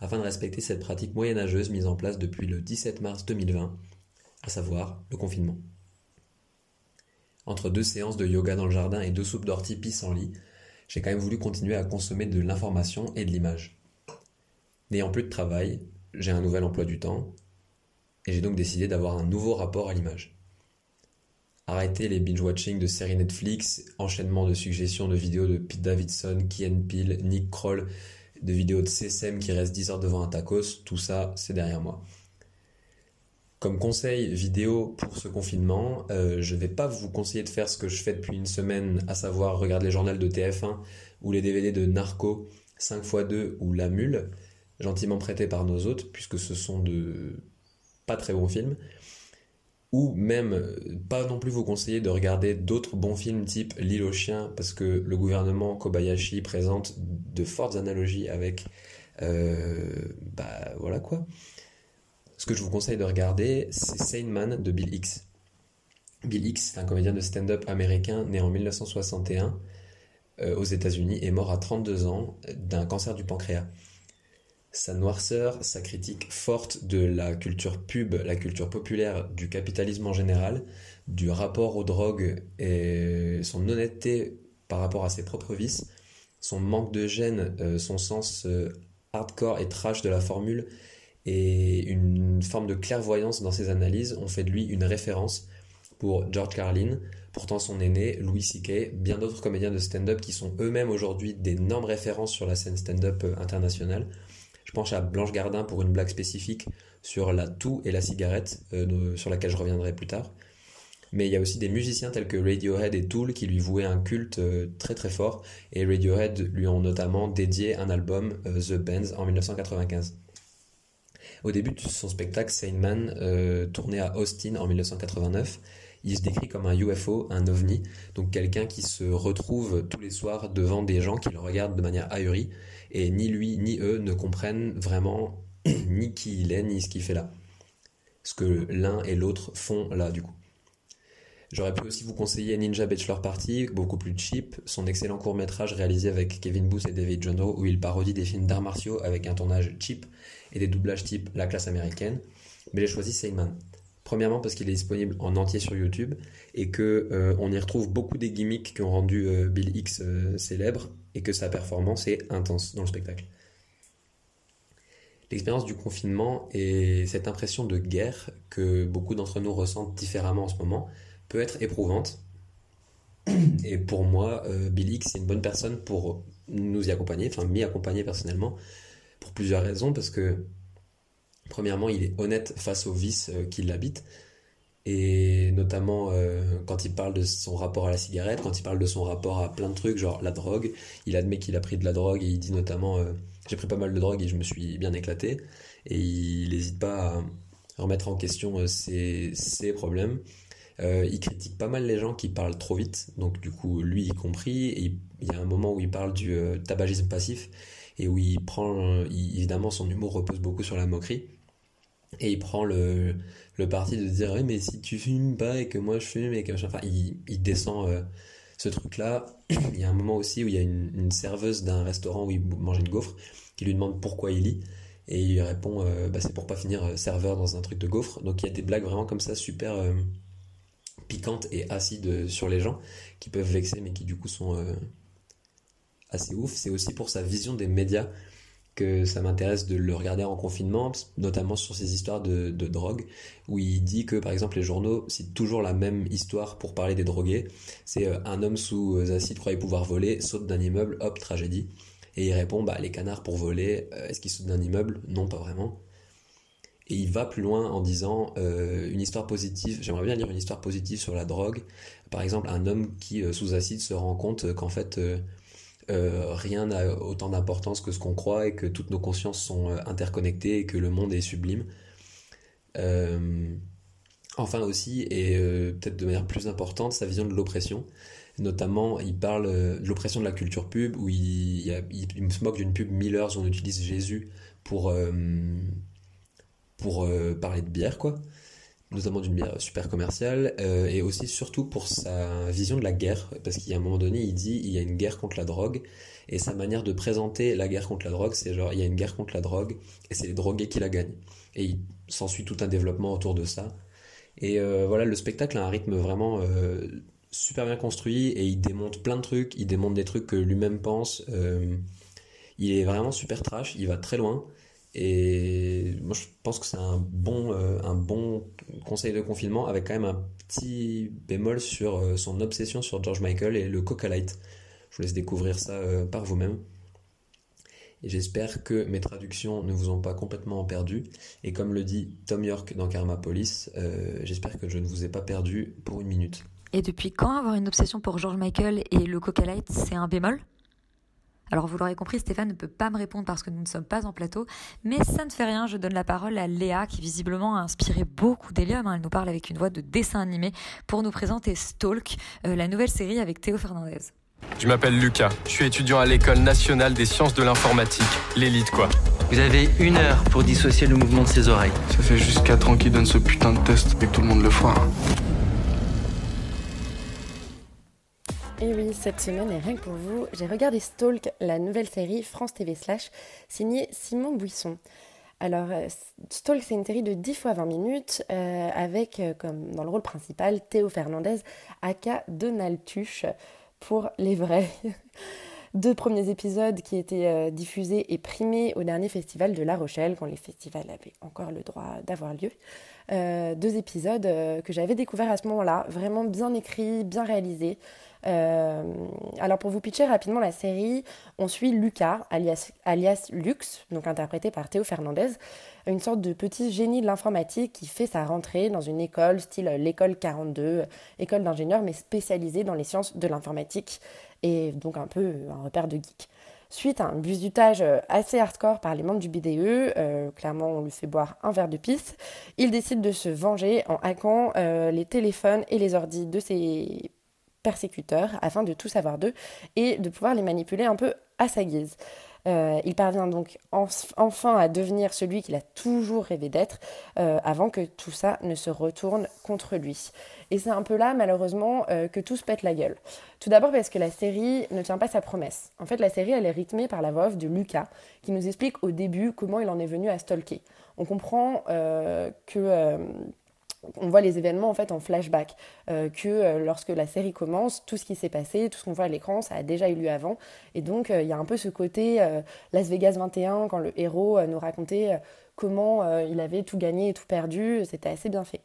Speaker 13: afin de respecter cette pratique moyenâgeuse mise en place depuis le 17 mars 2020, à savoir le confinement. Entre deux séances de yoga dans le jardin et deux soupes d'ortie lit, j'ai quand même voulu continuer à consommer de l'information et de l'image. N'ayant plus de travail, j'ai un nouvel emploi du temps, et j'ai donc décidé d'avoir un nouveau rapport à l'image. Arrêter les binge-watching de séries Netflix, enchaînement de suggestions de vidéos de Pete Davidson, Kian Peel, Nick Kroll, de vidéos de CSM qui restent 10 heures devant un tacos, tout ça, c'est derrière moi. Comme conseil vidéo pour ce confinement, euh, je ne vais pas vous conseiller de faire ce que je fais depuis une semaine, à savoir regarder les journaux de TF1 ou les DVD de Narco 5x2 ou La Mule gentiment prêtés par nos hôtes, puisque ce sont de pas très bons films, ou même euh, pas non plus vous conseiller de regarder d'autres bons films type L'île aux chiens, parce que le gouvernement Kobayashi présente de fortes analogies avec... Euh, bah voilà quoi. Ce que je vous conseille de regarder, c'est Sane Man de Bill Hicks. Bill Hicks, un comédien de stand-up américain né en 1961 euh, aux États-Unis et mort à 32 ans d'un cancer du pancréas sa noirceur, sa critique forte de la culture pub, la culture populaire, du capitalisme en général, du rapport aux drogues et son honnêteté par rapport à ses propres vices, son manque de gêne, euh, son sens euh, hardcore et trash de la formule et une forme de clairvoyance dans ses analyses ont fait de lui une référence pour George Carlin, pourtant son aîné, Louis C.K., bien d'autres comédiens de stand-up qui sont eux-mêmes aujourd'hui d'énormes références sur la scène stand-up internationale Je pense à Blanche Gardin pour une blague spécifique sur la toux et la cigarette, euh, sur laquelle je reviendrai plus tard. Mais il y a aussi des musiciens tels que Radiohead et Tool qui lui vouaient un culte euh, très très fort, et Radiohead lui ont notamment dédié un album, euh, The Bands, en 1995. Au début de son spectacle, Seinman, euh, tourné à Austin en 1989, il se décrit comme un UFO, un ovni, donc quelqu'un qui se retrouve tous les soirs devant des gens qui le regardent de manière ahurie, et ni lui ni eux ne comprennent vraiment ni qui il est, ni ce qu'il fait là. Ce que l'un et l'autre font là, du coup. J'aurais pu aussi vous conseiller Ninja Bachelor Party, beaucoup plus cheap, son excellent court métrage réalisé avec Kevin Booth et David Jono, où il parodie des films d'arts martiaux avec un tournage cheap et des doublages type la classe américaine. Mais j'ai choisi Seinman. Premièrement parce qu'il est disponible en entier sur YouTube et que euh, on y retrouve beaucoup des gimmicks qui ont rendu euh, Bill X euh, célèbre et que sa performance est intense dans le spectacle. L'expérience du confinement et cette impression de guerre que beaucoup d'entre nous ressentent différemment en ce moment peut être éprouvante. Et pour moi, euh, Bill X, c'est une bonne personne pour nous y accompagner, enfin m'y accompagner personnellement, pour plusieurs raisons. Parce que, premièrement, il est honnête face aux vices euh, qui l'habitent. Et notamment euh, quand il parle de son rapport à la cigarette, quand il parle de son rapport à plein de trucs, genre la drogue, il admet qu'il a pris de la drogue et il dit notamment j'ai pris pas mal de drogue et je me suis bien éclaté. Et il n'hésite pas à remettre en question ses, ses problèmes. Euh, il critique pas mal les gens qui parlent trop vite, donc du coup lui y compris. Et il y a un moment où il parle du euh, tabagisme passif et où il prend, évidemment, son humour repose beaucoup sur la moquerie. Et il prend le, le parti de dire mais si tu fumes pas et que moi je fume et que enfin il, il descend euh, ce truc là. il y a un moment aussi où il y a une, serveuse d'un restaurant où il mange une gaufre qui lui demande pourquoi il lit. Et il répond bah, c'est pour pas finir serveur dans un truc de gaufre. Donc il y a des blagues vraiment comme ça super piquante et acide sur les gens, qui peuvent vexer, mais qui du coup sont euh, assez ouf. C'est aussi pour sa vision des médias que ça m'intéresse de le regarder en confinement, notamment sur ces histoires de, drogue, où il dit que par exemple les journaux citent toujours la même histoire pour parler des drogués. C'est euh, un homme sous acide croyait pouvoir voler, saute d'un immeuble, hop, tragédie. Et il répond, bah les canards pour voler, euh, est-ce qu'ils sautent d'un immeuble? Non, pas vraiment. Et il va plus loin en disant euh, une histoire positive. J'aimerais bien lire une histoire positive sur la drogue. Par exemple, un homme qui, euh, sous acide, se rend compte qu'en fait, euh, rien n'a autant d'importance que ce qu'on croit et que toutes nos consciences sont interconnectées et que le monde est sublime. enfin aussi, et peut-être de manière plus importante, sa vision de l'oppression. Notamment, il parle de l'oppression de la culture pub, où il, il se moque d'une pub Miller où on utilise Jésus pour pour euh, parler de bière, quoi, notamment d'une bière super commerciale, euh, et aussi surtout pour sa vision de la guerre, parce qu'il y a un moment donné, il dit il y a une guerre contre la drogue, et sa manière de présenter la guerre contre la drogue, c'est genre il y a une guerre contre la drogue, et c'est les drogués qui la gagnent. Et il s'ensuit tout un développement autour de ça. Et euh, voilà, le spectacle a un rythme vraiment super bien construit, et il démonte plein de trucs, il démonte des trucs que lui-même pense. il est vraiment super trash, il va très loin. Et moi, je pense que c'est un bon, euh, un bon conseil de confinement avec quand même un petit bémol sur euh, son obsession sur George Michael et le Coca Light. Je vous laisse découvrir ça euh, par vous-même. Et j'espère que mes traductions ne vous ont pas complètement perdu. Et comme le dit Tom York dans Karma Police, j'espère que je ne vous ai pas perdu pour une minute.
Speaker 4: Et depuis quand avoir une obsession pour George Michael et le Coca Light, c'est un bémol? Alors vous l'aurez compris, Stéphane ne peut pas me répondre parce que nous ne sommes pas en plateau, mais ça ne fait rien, je donne la parole à Léa qui visiblement a inspiré beaucoup d'Elium. Elle nous parle avec une voix de dessin animé pour nous présenter Stalk, euh, la nouvelle série avec Théo Fernandez.
Speaker 14: Je m'appelle Lucas, je suis étudiant à l'école nationale des sciences de l'informatique, l'élite quoi.
Speaker 15: Vous avez une heure pour dissocier le mouvement de ses oreilles.
Speaker 16: Ça fait juste 4 ans qu'il donne ce putain de test et que tout le monde le foire.
Speaker 17: Et oui, cette semaine, et rien que pour vous, j'ai regardé Stalk, la nouvelle série France TV Slash, signée Simon Buisson. Alors, euh, Stalk, c'est une série de 10 fois 20 minutes, euh, avec, euh, comme dans le rôle principal, Théo Fernandez, aka Donald Tuche, pour les vrais. Deux premiers épisodes qui étaient diffusés et primés au dernier festival de La Rochelle, quand les festivals avaient encore le droit d'avoir lieu. deux épisodes que j'avais découverts à ce moment-là, vraiment bien écrits, bien réalisés. Euh, alors pour vous pitcher rapidement la série, on suit Lucas, alias, Lux, donc interprété par Théo Fernandez, une sorte de petit génie de l'informatique qui fait sa rentrée dans une école style l'école 42, école d'ingénieurs mais spécialisée dans les sciences de l'informatique et donc un peu un repère de geek. Suite à un busutage assez hardcore par les membres du BDE, euh, clairement on lui fait boire un verre de pisse, il décide de se venger en hackant euh, les téléphones et les ordis de ses persécuteurs afin de tout savoir d'eux et de pouvoir les manipuler un peu à sa guise. Euh, il parvient donc enfin à devenir celui qu'il a toujours rêvé d'être euh, avant que tout ça ne se retourne contre lui. Et c'est un peu là, malheureusement, euh, que tout se pète la gueule. Tout d'abord parce que la série ne tient pas sa promesse. En fait, la série, elle est rythmée par la voix off de Lucas, qui nous explique au début comment il en est venu à stalker. On comprend que on voit les événements en fait en flashback, euh, que euh, lorsque la série commence, tout ce qui s'est passé, tout ce qu'on voit à l'écran, ça a déjà eu lieu avant. Et donc euh, il y a un peu ce côté Las Vegas 21 quand le héros nous racontait comment il avait tout gagné et tout perdu, c'était assez bien fait.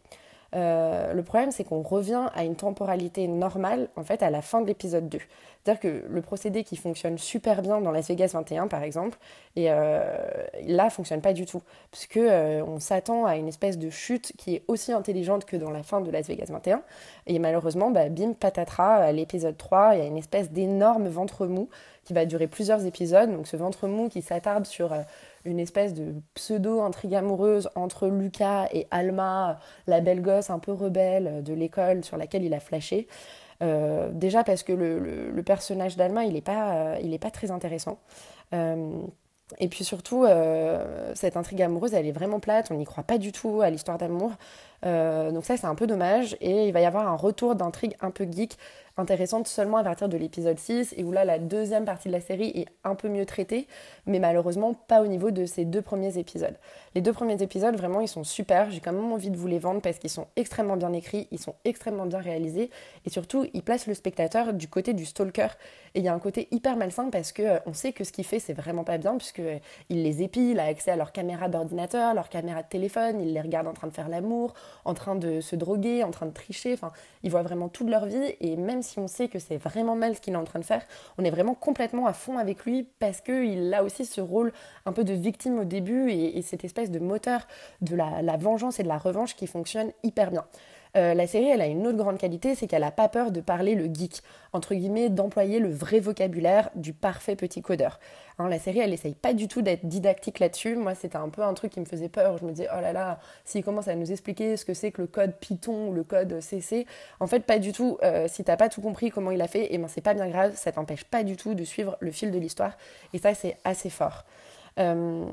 Speaker 17: Euh, le problème, c'est qu'on revient à une temporalité normale, en fait, à la fin de l'épisode 2. C'est-à-dire que le procédé qui fonctionne super bien dans Las Vegas 21, par exemple, et euh, là, fonctionne pas du tout. Parce que euh, on s'attend à une espèce de chute qui est aussi intelligente que dans la fin de Las Vegas 21. Et malheureusement, bah, bim, patatras, à l'épisode 3, il y a une espèce d'énorme ventre mou qui va durer plusieurs épisodes. Donc ce ventre mou qui s'attarde sur une espèce de pseudo-intrigue amoureuse entre Lucas et Alma, la belle gosse un peu rebelle de l'école sur laquelle il a flashé. Euh, déjà parce que le, personnage d'Alma, il n'est pas, euh, pas très intéressant. Euh, et puis surtout, cette intrigue amoureuse, elle est vraiment plate, on n'y croit pas du tout à l'histoire d'amour. donc ça, c'est un peu dommage. Et il va y avoir un retour d'intrigue un peu geek intéressante seulement à partir de l'épisode 6 et où là la deuxième partie de la série est un peu mieux traitée, mais malheureusement pas au niveau de ces deux premiers épisodes. Les deux premiers épisodes, vraiment, ils sont super. J'ai quand même envie de vous les vendre parce qu'ils sont extrêmement bien écrits, ils sont extrêmement bien réalisés et surtout, ils placent le spectateur du côté du stalker. Et il y a un côté hyper malsain parce que euh, on sait que ce qu'il fait, c'est vraiment pas bien puisque euh, il les épie, il a accès à leur caméra d'ordinateur, leur caméra de téléphone, il les regarde en train de faire l'amour, en train de se droguer, en train de tricher. Enfin, il voit vraiment toute leur vie et même si on sait que c'est vraiment mal ce qu'il est en train de faire, on est vraiment complètement à fond avec lui parce qu'il a aussi ce rôle un peu de victime au début et, cette espèce de moteur de la, vengeance et de la revanche qui fonctionne hyper bien. Euh, la série, elle a une autre grande qualité, c'est qu'elle n'a pas peur de parler le geek, entre guillemets, d'employer le vrai vocabulaire du parfait petit codeur. Hein, la série, elle essaye pas du tout d'être didactique là-dessus. Moi, c'était un peu un truc qui me faisait peur. Je me disais, oh là là, s'il commence à nous expliquer ce que c'est que le code Python ou le code CC, en fait, pas du tout. Euh, si t'as pas tout compris comment il a fait, et eh ben c'est pas bien grave, ça t'empêche pas du tout de suivre le fil de l'histoire. Et ça, c'est assez fort. Euh,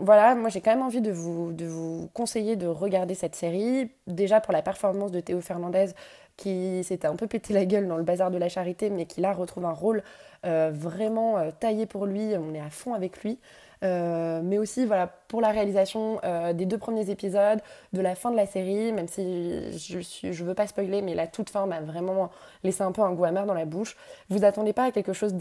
Speaker 17: voilà, moi j'ai quand même envie de vous, de vous conseiller de regarder cette série. Déjà pour la performance de Théo Fernandez, qui s'était un peu pété la gueule dans le bazar de la charité, mais qui là retrouve un rôle euh, vraiment euh, taillé pour lui. On est à fond avec lui. Euh, mais aussi voilà, pour la réalisation euh, des deux premiers épisodes, de la fin de la série, même si je ne je veux pas spoiler, mais la toute fin m'a vraiment laissé un peu un goût amer dans la bouche. Vous attendez pas à quelque chose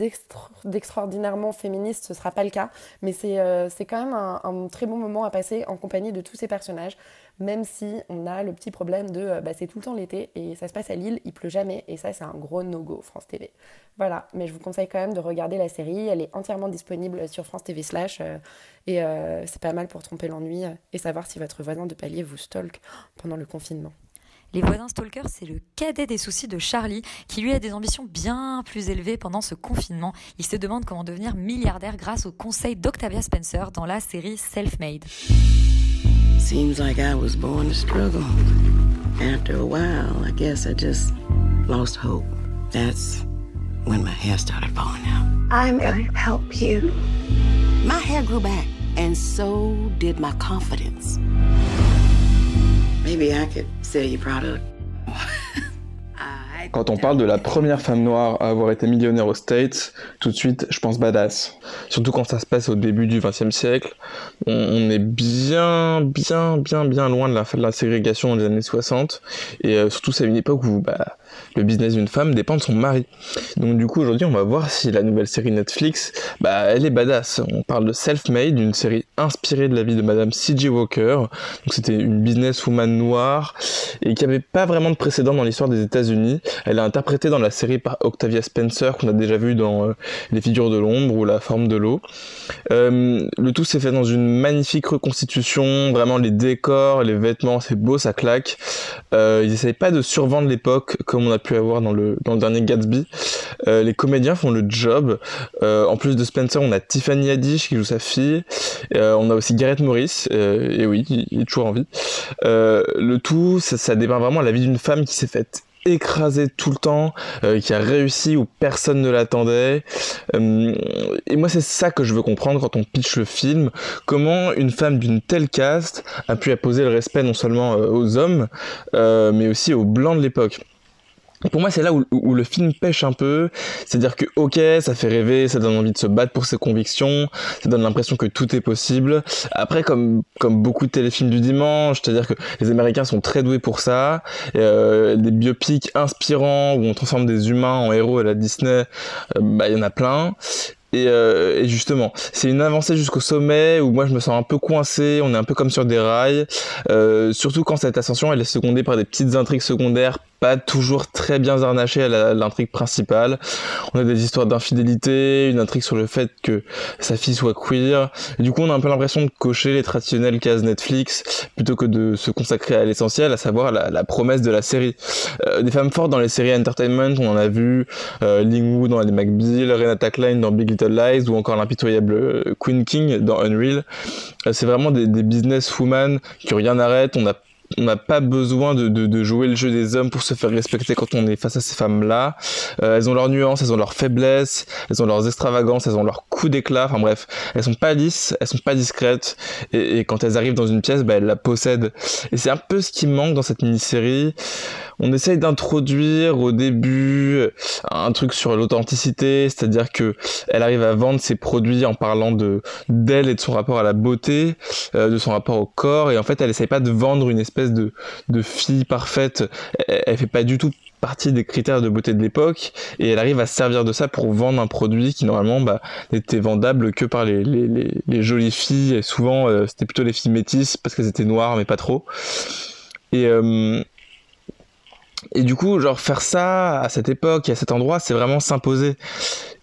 Speaker 17: d'extraordinairement féministe, ce sera pas le cas, mais c'est euh, quand même un, un, très bon moment à passer en compagnie de tous ces personnages, même si on a le petit problème de bah, c'est tout le temps l'été et ça se passe à Lille, il pleut jamais, et ça c'est un gros no-go France TV. Voilà, mais je vous conseille quand même de regarder la série, elle est entièrement disponible sur France TV slash euh, et euh, c'est pas mal pour tromper l'ennui euh, et savoir si votre voisin de palier vous stalk pendant le confinement.
Speaker 4: Les voisins stalkers, c'est le cadet des soucis de Charlie, qui lui a des ambitions bien plus élevées pendant ce confinement. Il se demande comment devenir milliardaire grâce au conseil d'Octavia Spencer dans la série Self-Made.
Speaker 18: Seems like I was born to struggle. After a while, I guess I just lost hope. That's when my hair started falling out.
Speaker 8: I'm going to help you.
Speaker 18: My hair grew back, and so did my confidence. Maybe I could sell your product.
Speaker 16: Quand on parle de la première femme noire à avoir été millionnaire aux States, tout de suite, je pense badass. Surtout quand ça se passe au début du XXe siècle. On, est bien, bien, bien, bien loin de la fin de la ségrégation les années 60. Et euh, surtout, c'est une époque où bah, le business d'une femme dépend de son mari. Donc du coup aujourd'hui on va voir si la nouvelle série Netflix, bah elle est badass. On parle de Self-Made, une série inspirée de la vie de Madame C.J. Walker. Donc c'était une businesswoman noire et qui avait pas vraiment de précédent dans l'histoire des États-Unis. Elle est interprétée dans la série par Octavia Spencer qu'on a déjà vu dans euh, Les figures de l'ombre ou La forme de l'eau. Euh, le tout s'est fait dans une magnifique reconstitution, vraiment les décors, les vêtements, c'est beau, ça claque. Euh, ils essayent pas de survendre l'époque on a pu avoir dans le, dernier Gatsby. Euh, les comédiens font le job. Euh, en plus de Spencer, on a Tiffany Haddish qui joue sa fille. Euh, on a aussi Gareth Morris, et oui, il, est toujours en vie. Le tout, ça, ça dépeint vraiment la vie d'une femme qui s'est faite écraser tout le temps, qui a réussi où personne ne l'attendait. Et moi, c'est ça que je veux comprendre quand on pitch le film. Comment une femme d'une telle caste a pu apposer le respect non seulement aux hommes, mais aussi aux blancs de l'époque? Pour moi, c'est là où, le film pêche un peu. C'est-à-dire que, ok, ça fait rêver, ça donne envie de se battre pour ses convictions, ça donne l'impression que tout est possible. Après, comme, comme beaucoup de téléfilms du dimanche, c'est-à-dire que les Américains sont très doués pour ça. Euh, des biopics inspirants où on transforme des humains en héros à la Disney, euh, bah, il y en a plein. Et, euh, et, justement, c'est une avancée jusqu'au sommet où moi je me sens un peu coincé, on est un peu comme sur des rails, euh, surtout quand cette ascension elle est secondée par des petites intrigues secondaires pas toujours très bien harnachées à l'intrigue principale. On a des histoires d'infidélité, une intrigue sur le fait que sa fille soit queer. Du coup, on a un peu l'impression de cocher les traditionnelles cases Netflix plutôt que de se consacrer à l'essentiel, à savoir la, promesse de la série. Euh, des femmes fortes dans les séries entertainment, on en a vu euh, Ling Wu dans Les McBeal, Renata Klein dans Big Little Lies ou encore l'impitoyable Queen King dans Unreal. Euh, c'est vraiment des, des businesswomen qui rien n'arrête. On a on n'a pas besoin de, de, jouer le jeu des hommes pour se faire respecter quand on est face à ces femmes-là. Euh, elles ont leurs nuances, elles ont leurs faiblesses, elles ont leurs extravagances, elles ont leurs coups d'éclat. Enfin bref, elles sont pas lisses, elles sont pas discrètes. Et, et quand elles arrivent dans une pièce, bah, elles la possèdent. Et c'est un peu ce qui manque dans cette mini-série. On essaye d'introduire au début un truc sur l'authenticité, c'est-à-dire que elle arrive à vendre ses produits en parlant de d'elle et de son rapport à la beauté, euh, de son rapport au corps. Et en fait, elle essaye pas de vendre une espèce de, de fille parfaite. Elle, fait pas du tout partie des critères de beauté de l'époque et elle arrive à servir de ça pour vendre un produit qui normalement bah, n'était vendable que par les jolies filles et souvent euh, c'était plutôt les filles métisses parce qu'elles étaient noires mais pas trop et, euh, et du coup genre faire ça à cette époque et à cet endroit c'est vraiment s'imposer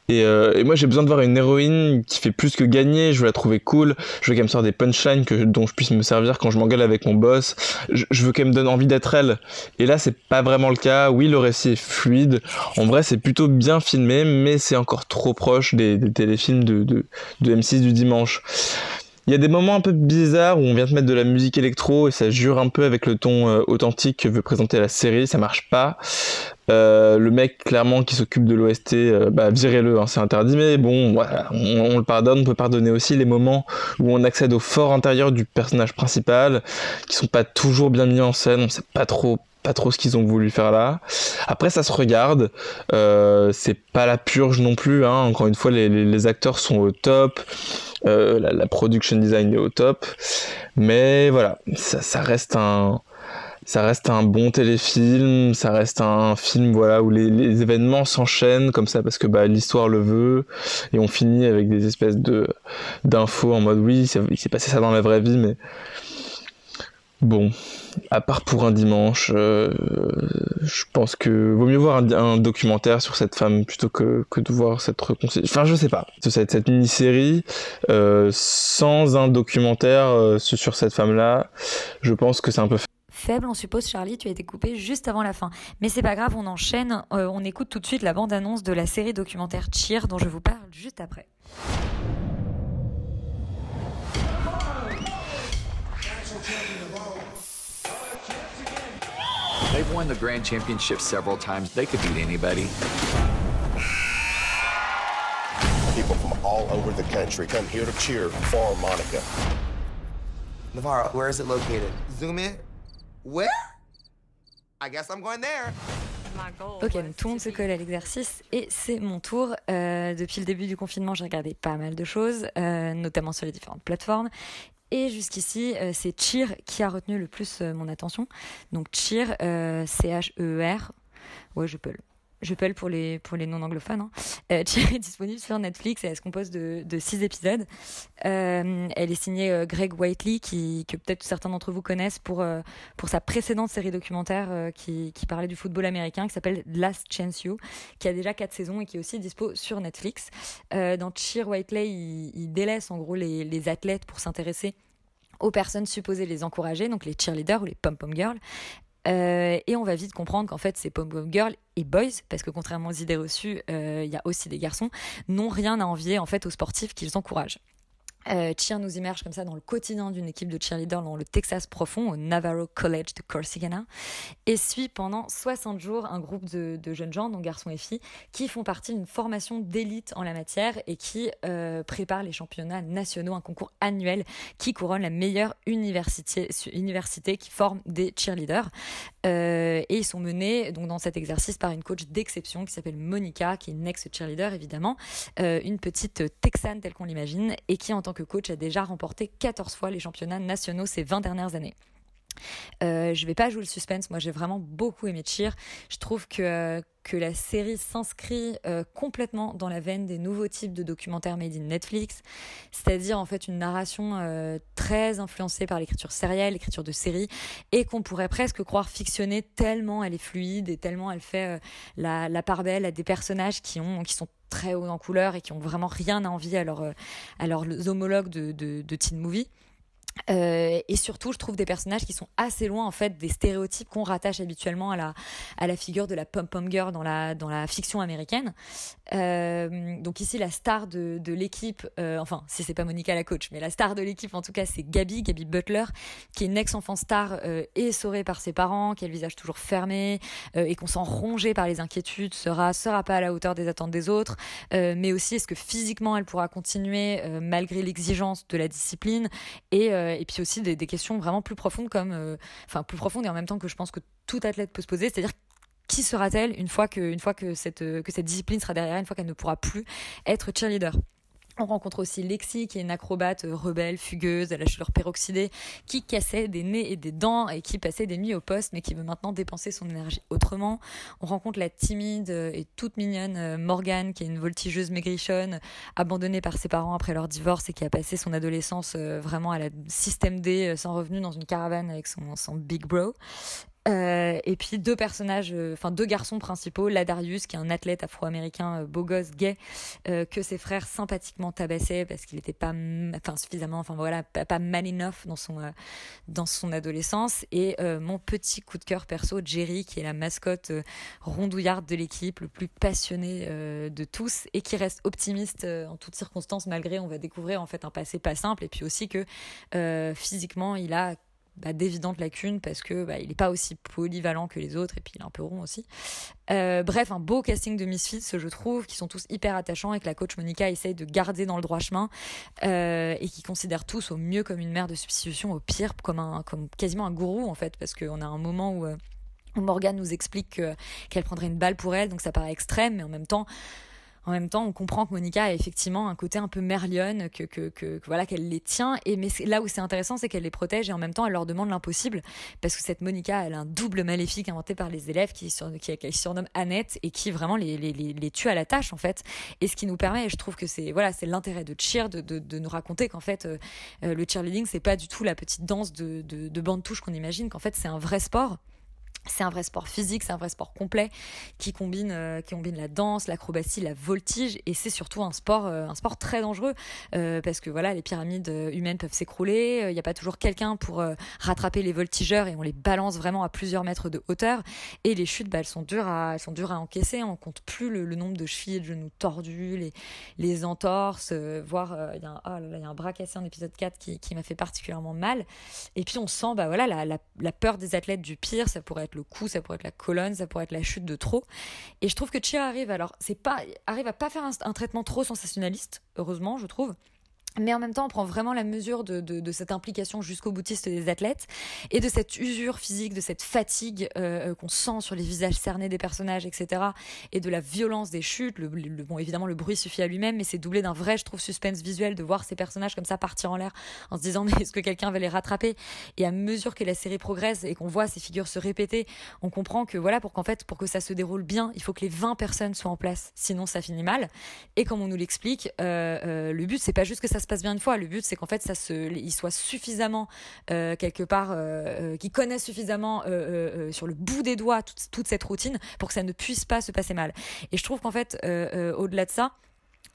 Speaker 16: et, euh, et, moi j'ai besoin de voir une héroïne qui fait plus que gagner, je veux la trouver cool, je veux qu'elle me sorte des punchlines dont je puisse me servir quand je m'engueule avec mon boss, je, veux qu'elle me donne envie d'être elle. Et là c'est pas vraiment le cas, oui le récit est fluide, en vrai c'est plutôt bien filmé, mais c'est encore trop proche des, téléfilms de, de, de M6 du dimanche. Il y a des moments un peu bizarres où on vient te mettre de la musique électro et ça jure un peu avec le ton euh, authentique que veut présenter la série, ça marche pas. Euh, le mec clairement qui s'occupe de l'OST, euh, bah virez-le, hein, c'est interdit, mais bon, on, le pardonne, on peut pardonner aussi les moments où on accède au fort intérieur du personnage principal, qui sont pas toujours bien mis en scène, on sait pas trop pas trop ce qu'ils ont voulu faire là. Après, ça se regarde. Euh, c'est pas la purge non plus. Hein. Encore une fois, les, acteurs sont au top. La, production design est au top. Mais voilà, ça, reste un. Ça reste un bon téléfilm, ça reste un film voilà où les, événements s'enchaînent comme ça parce que bah, l'histoire le veut et on finit avec des espèces de d'infos en mode oui il s'est passé ça dans la vraie vie mais bon à part pour un dimanche, euh, je pense que vaut mieux voir un, documentaire sur cette femme plutôt que, que de voir cette réconciliation. Enfin, je sais pas. Cette, cette mini-série, euh, sans un documentaire euh, sur cette femme-là, je pense que c'est un peu
Speaker 4: faible, on suppose, Charlie, tu as été coupé juste avant la fin. Mais c'est pas grave, on enchaîne, euh, on écoute tout de suite la bande-annonce de la série documentaire Cheer dont je vous parle juste après.
Speaker 19: They've won the Grand Championship several times. They could beat anybody.
Speaker 9: People from all over the country come here to cheer for Monica.
Speaker 20: Navarro, where is it located? Zoom in. Where? I guess I'm going there.
Speaker 4: Ok, donc tout le monde se colle à l'exercice et c'est mon tour. Euh, depuis le début du confinement, j'ai regardé pas mal de choses, euh, notamment sur les différentes plateformes. Et jusqu'ici, euh, c'est Cheer qui a retenu le plus euh, mon attention. Donc Cheer, euh, C-H-E-R. ouais, je peux. Je peux pour les pour les non anglophones. Hein. Euh, Cheer est disponible sur Netflix et elle se compose de, de six épisodes. Euh, elle est signée euh, Greg Whiteley, que peut-être certains d'entre vous connaissent pour euh, sa précédente série documentaire euh, qui parlait du football américain, qui s'appelle Last Chance You, qui a déjà quatre saisons et qui est aussi dispo sur Netflix. dans Cheer Whiteley, il, il délaisse en gros les les athlètes pour s'intéresser aux personnes supposées les encourager, donc les cheerleaders ou les pom-pom girls. Euh, et on va vite comprendre qu'en fait, ces pom-pom girls et boys, parce que contrairement aux idées reçues, euh, il y a aussi des garçons, n'ont rien à envier en fait aux sportifs qu'ils encouragent. Euh, Cheer nous immerge comme ça dans le quotidien d'une équipe de cheerleaders dans le Texas profond, au Navarro College de Corsicana, et suit pendant 60 jours un groupe de, jeunes gens, donc garçons et filles, qui font partie d'une formation d'élite en la matière et qui euh, préparent les championnats nationaux, un concours annuel qui couronne la meilleure université, université qui forme des cheerleaders. Euh, et ils sont menés donc dans cet exercice par une coach d'exception qui s'appelle Monica, qui est une ex-cheerleader évidemment, euh, une petite texane telle qu'on l'imagine, et qui en tant que coach a déjà remporté 14 fois les championnats nationaux ces 20 dernières années. Euh, je vais pas jouer le suspense. Moi, j'ai vraiment beaucoup aimé Cheer. Je trouve que que la série s'inscrit euh, complètement dans la veine des nouveaux types de documentaires made in Netflix, c'est-à-dire en fait une narration euh, très influencée par l'écriture sérielle, l'écriture de série, et qu'on pourrait presque croire fictionnée tellement elle est fluide et tellement elle fait euh, la, la part belle à des personnages qui ont qui sont très hauts en couleur et qui ont vraiment rien à envier à, leur, à leurs homologues de, de, de teen movie. Euh, et surtout, je trouve des personnages qui sont assez loin en fait des stéréotypes qu'on rattache habituellement à la à la figure de la pom pom girl dans la dans la fiction américaine. Euh, donc ici, la star de de l'équipe, euh, enfin si c'est pas Monica la coach, mais la star de l'équipe en tout cas, c'est Gabi, Gabi Butler, qui est une ex enfant star essorée par ses parents, qui a le visage toujours fermé et qu'on sent rongé par les inquiétudes, sera sera pas à la hauteur des attentes des autres, mais aussi est-ce que physiquement elle pourra continuer malgré l'exigence de la discipline et et puis aussi des, questions vraiment plus profondes comme, euh, enfin plus profondes et en même temps que je pense que tout athlète peut se poser, c'est-à-dire qui sera-t-elle une fois une fois cette, que cette discipline sera derrière, une fois qu'elle ne pourra plus être cheerleader? On rencontre aussi Lexi, qui est une acrobate euh, rebelle, fugueuse, à la chaleur peroxydée, qui cassait des nez et des dents et qui passait des nuits au poste, mais qui veut maintenant dépenser son énergie autrement. On rencontre la timide et toute mignonne Morgane, qui est une voltigeuse maigrichonne, abandonnée par ses parents après leur divorce et qui a passé son adolescence vraiment à la système D, sans revenu, dans une caravane avec son, son big bro. Euh, et puis deux personnages, euh, enfin deux garçons principaux, Ladarius qui est un athlète afro-américain euh, beau gosse gay que ses frères sympathiquement tabassaient parce qu'il était pas, enfin suffisamment, enfin voilà, pas, pas enough dans son dans son adolescence. Et mon petit coup de cœur perso, Jerry qui est la mascotte rondouillarde de l'équipe, le plus passionné de tous et qui reste optimiste en toutes circonstances malgré on va découvrir en fait un passé pas simple et puis aussi que physiquement il a bah, d'évidentes lacunes parce que bah, il est pas aussi polyvalent que les autres et puis il est un peu rond aussi. Euh, bref, un beau casting de misfits, je trouve, qui sont tous hyper attachants et que la coach Monica essaye de garder dans le droit chemin euh, et qui considère tous au mieux comme une mère de substitution, au pire comme un comme quasiment un gourou en fait parce qu'on a un moment où, euh, où Morgan nous explique qu'elle prendrait une balle pour elle, donc ça paraît extrême, mais en même temps en même temps, on comprend que Monica a effectivement un côté un peu merlionne, que, que, que, voilà, qu'elle les tient. Et mais là où c'est intéressant, c'est qu'elle les protège et en même temps, elle leur demande l'impossible parce que cette Monica, elle a un double maléfique inventé par les élèves qui, sur, qui, qui surnomme Annette et qui vraiment les, tue à la tâche en fait. Et ce qui nous permet, et je trouve que c'est voilà, c'est l'intérêt de Cheer de, de, nous raconter qu'en fait, euh, le cheerleading, c'est pas du tout la petite danse de, de, de bande touche qu'on imagine, qu'en fait, c'est un vrai sport c'est un vrai sport physique, c'est un vrai sport complet qui combine, euh, qui combine la danse, l'acrobatie, la voltige, et c'est surtout un sport, euh, un sport très dangereux euh, parce que voilà, les pyramides humaines peuvent s'écrouler. Il n'y a pas toujours quelqu'un pour rattraper les voltigeurs et on les balance vraiment à plusieurs mètres de hauteur. Et les chutes, bah, elles sont dures à, elles sont dures à encaisser. On compte plus le, nombre de chevilles et de genoux tordus, les, les entorses, voire il y a un, oh là là, y a un bras cassé en épisode 4 qui, qui m'a fait particulièrement mal. Et puis on sent, bah voilà, la, la, la peur des athlètes du pire, ça pourrait être le cou, ça pourrait être la colonne, ça pourrait être la chute de trop. Et je trouve que Cheer arrive, alors c'est pas, arrive à pas faire un, un traitement trop sensationnaliste, heureusement, je trouve mais en même temps on prend vraiment la mesure de, cette implication jusqu'au boutiste des athlètes et de cette usure physique, de cette fatigue euh, euh, qu'on sent sur les visages cernés des personnages, etc. Et de la violence des chutes. Bon, évidemment, le bruit suffit à lui-même, mais c'est doublé d'un vrai, je trouve, suspense visuel de voir ces personnages comme ça partir en l'air en se disant mais est-ce que quelqu'un va les rattraper? Et à mesure que la série progresse et qu'on voit ces figures se répéter, on comprend que voilà, pour qu'en fait, pour que ça se déroule bien, il faut que les 20 personnes soient en place, sinon ça finit mal. Et comme on nous l'explique, euh, le but c'est pas juste que ça se passe bien une fois, le but c'est qu'en fait ça se, ils soient suffisamment euh, quelque part, euh, euh, qu'ils connaissent suffisamment euh, sur le bout des doigts toute, cette routine pour que ça ne puisse pas se passer mal. Et je trouve qu'en fait, au-delà de ça.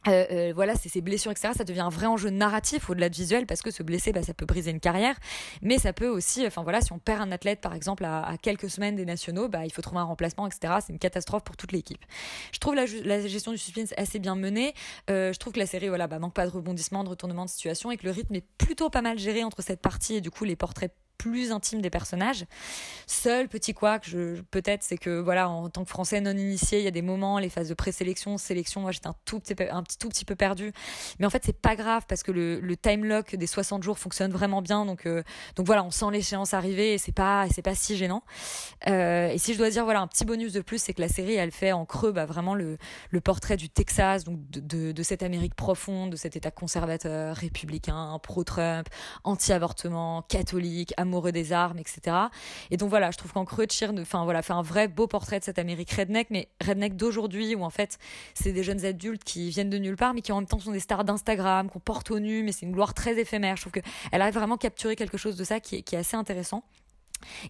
Speaker 4: Euh, euh, voilà, c'est ces blessures, etc. Ça devient un vrai enjeu narratif au-delà de visuel parce que se blesser, bah, ça peut briser une carrière, mais ça peut aussi, enfin voilà, si on perd un athlète par exemple à, quelques semaines des nationaux, bah, il faut trouver un remplacement, etc. C'est une catastrophe pour toute l'équipe. Je trouve la gestion du suspense assez bien menée. Euh, je trouve que la série, voilà, bah, manque pas de rebondissement, de retournement de situation et que le rythme est plutôt pas mal géré entre cette partie et du coup les portraits plus intimes des personnages. Seul petit quoi que je peut-être c'est que voilà en tant que français non initié, il y a des moments les phases de présélection, sélection, moi j'étais un tout petit un petit tout petit peu perdu. Mais en fait, c'est pas grave parce que le, le time lock des 60 jours fonctionne vraiment bien donc euh, donc voilà, on sent l'échéance arriver et c'est pas c'est pas si gênant. Euh, et si je dois dire voilà un petit bonus de plus, c'est que la série elle fait en creux bah, vraiment le portrait du Texas donc de, de, de cette Amérique profonde, de cet État conservateur, républicain, pro-Trump, anti-avortement, catholique, amoureux des armes, etc. Et donc voilà, je trouve qu'en creux, ne- enfin voilà, fait un vrai beau portrait de cette Amérique redneck, mais redneck d'aujourd'hui, où en fait, c'est des jeunes adultes qui viennent de nulle part, mais qui en même temps sont des stars d'Instagram, qu'on porte au nu, mais c'est une gloire très éphémère. Je trouve qu'elle arrive vraiment à capturer quelque chose de ça qui est assez intéressant.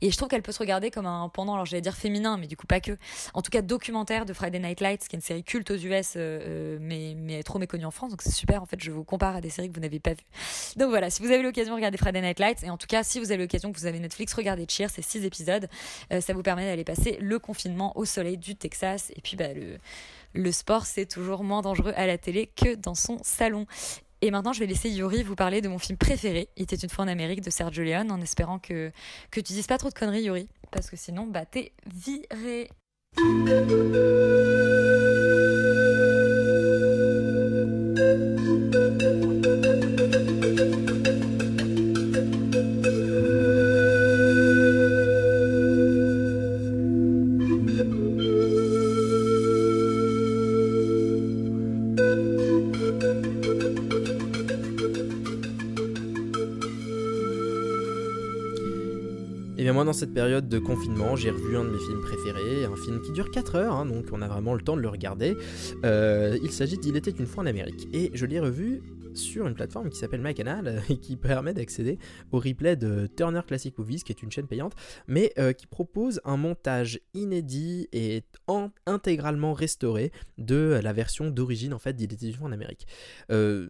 Speaker 4: Et je trouve qu'elle peut se regarder comme un pendant, alors j'allais dire féminin, mais du coup pas que. En tout cas, documentaire de Friday Night Lights, qui est une série culte aux US, euh, euh, mais, mais trop méconnue en France. Donc c'est super, en fait, je vous compare à des séries que vous n'avez pas vues. Donc voilà, si vous avez l'occasion, regardez Friday Night Lights. Et en tout cas, si vous avez l'occasion, que vous avez Netflix, regardez Cheer, c'est six épisodes. Euh, ça vous permet d'aller passer le confinement au soleil du Texas. Et puis, bah, le, le sport, c'est toujours moins dangereux à la télé que dans son salon. Et maintenant, je vais laisser Yuri vous parler de mon film préféré, Il était une fois en Amérique de Sergio Leone, en espérant que, que tu dises pas trop de conneries, Yuri, parce que sinon, bah, t'es viré.
Speaker 21: Moi dans cette période de confinement j'ai revu un de mes films préférés, un film qui dure 4 heures, hein, donc on a vraiment le temps de le regarder. Euh, il s'agit d'Il était une fois en Amérique. Et je l'ai revu sur une plateforme qui s'appelle MyCanal et qui permet d'accéder au replay de Turner Classic Movies, qui est une chaîne payante, mais euh, qui propose un montage inédit et en- intégralement restauré de la version d'origine en fait d'Il était une fois en Amérique. Euh,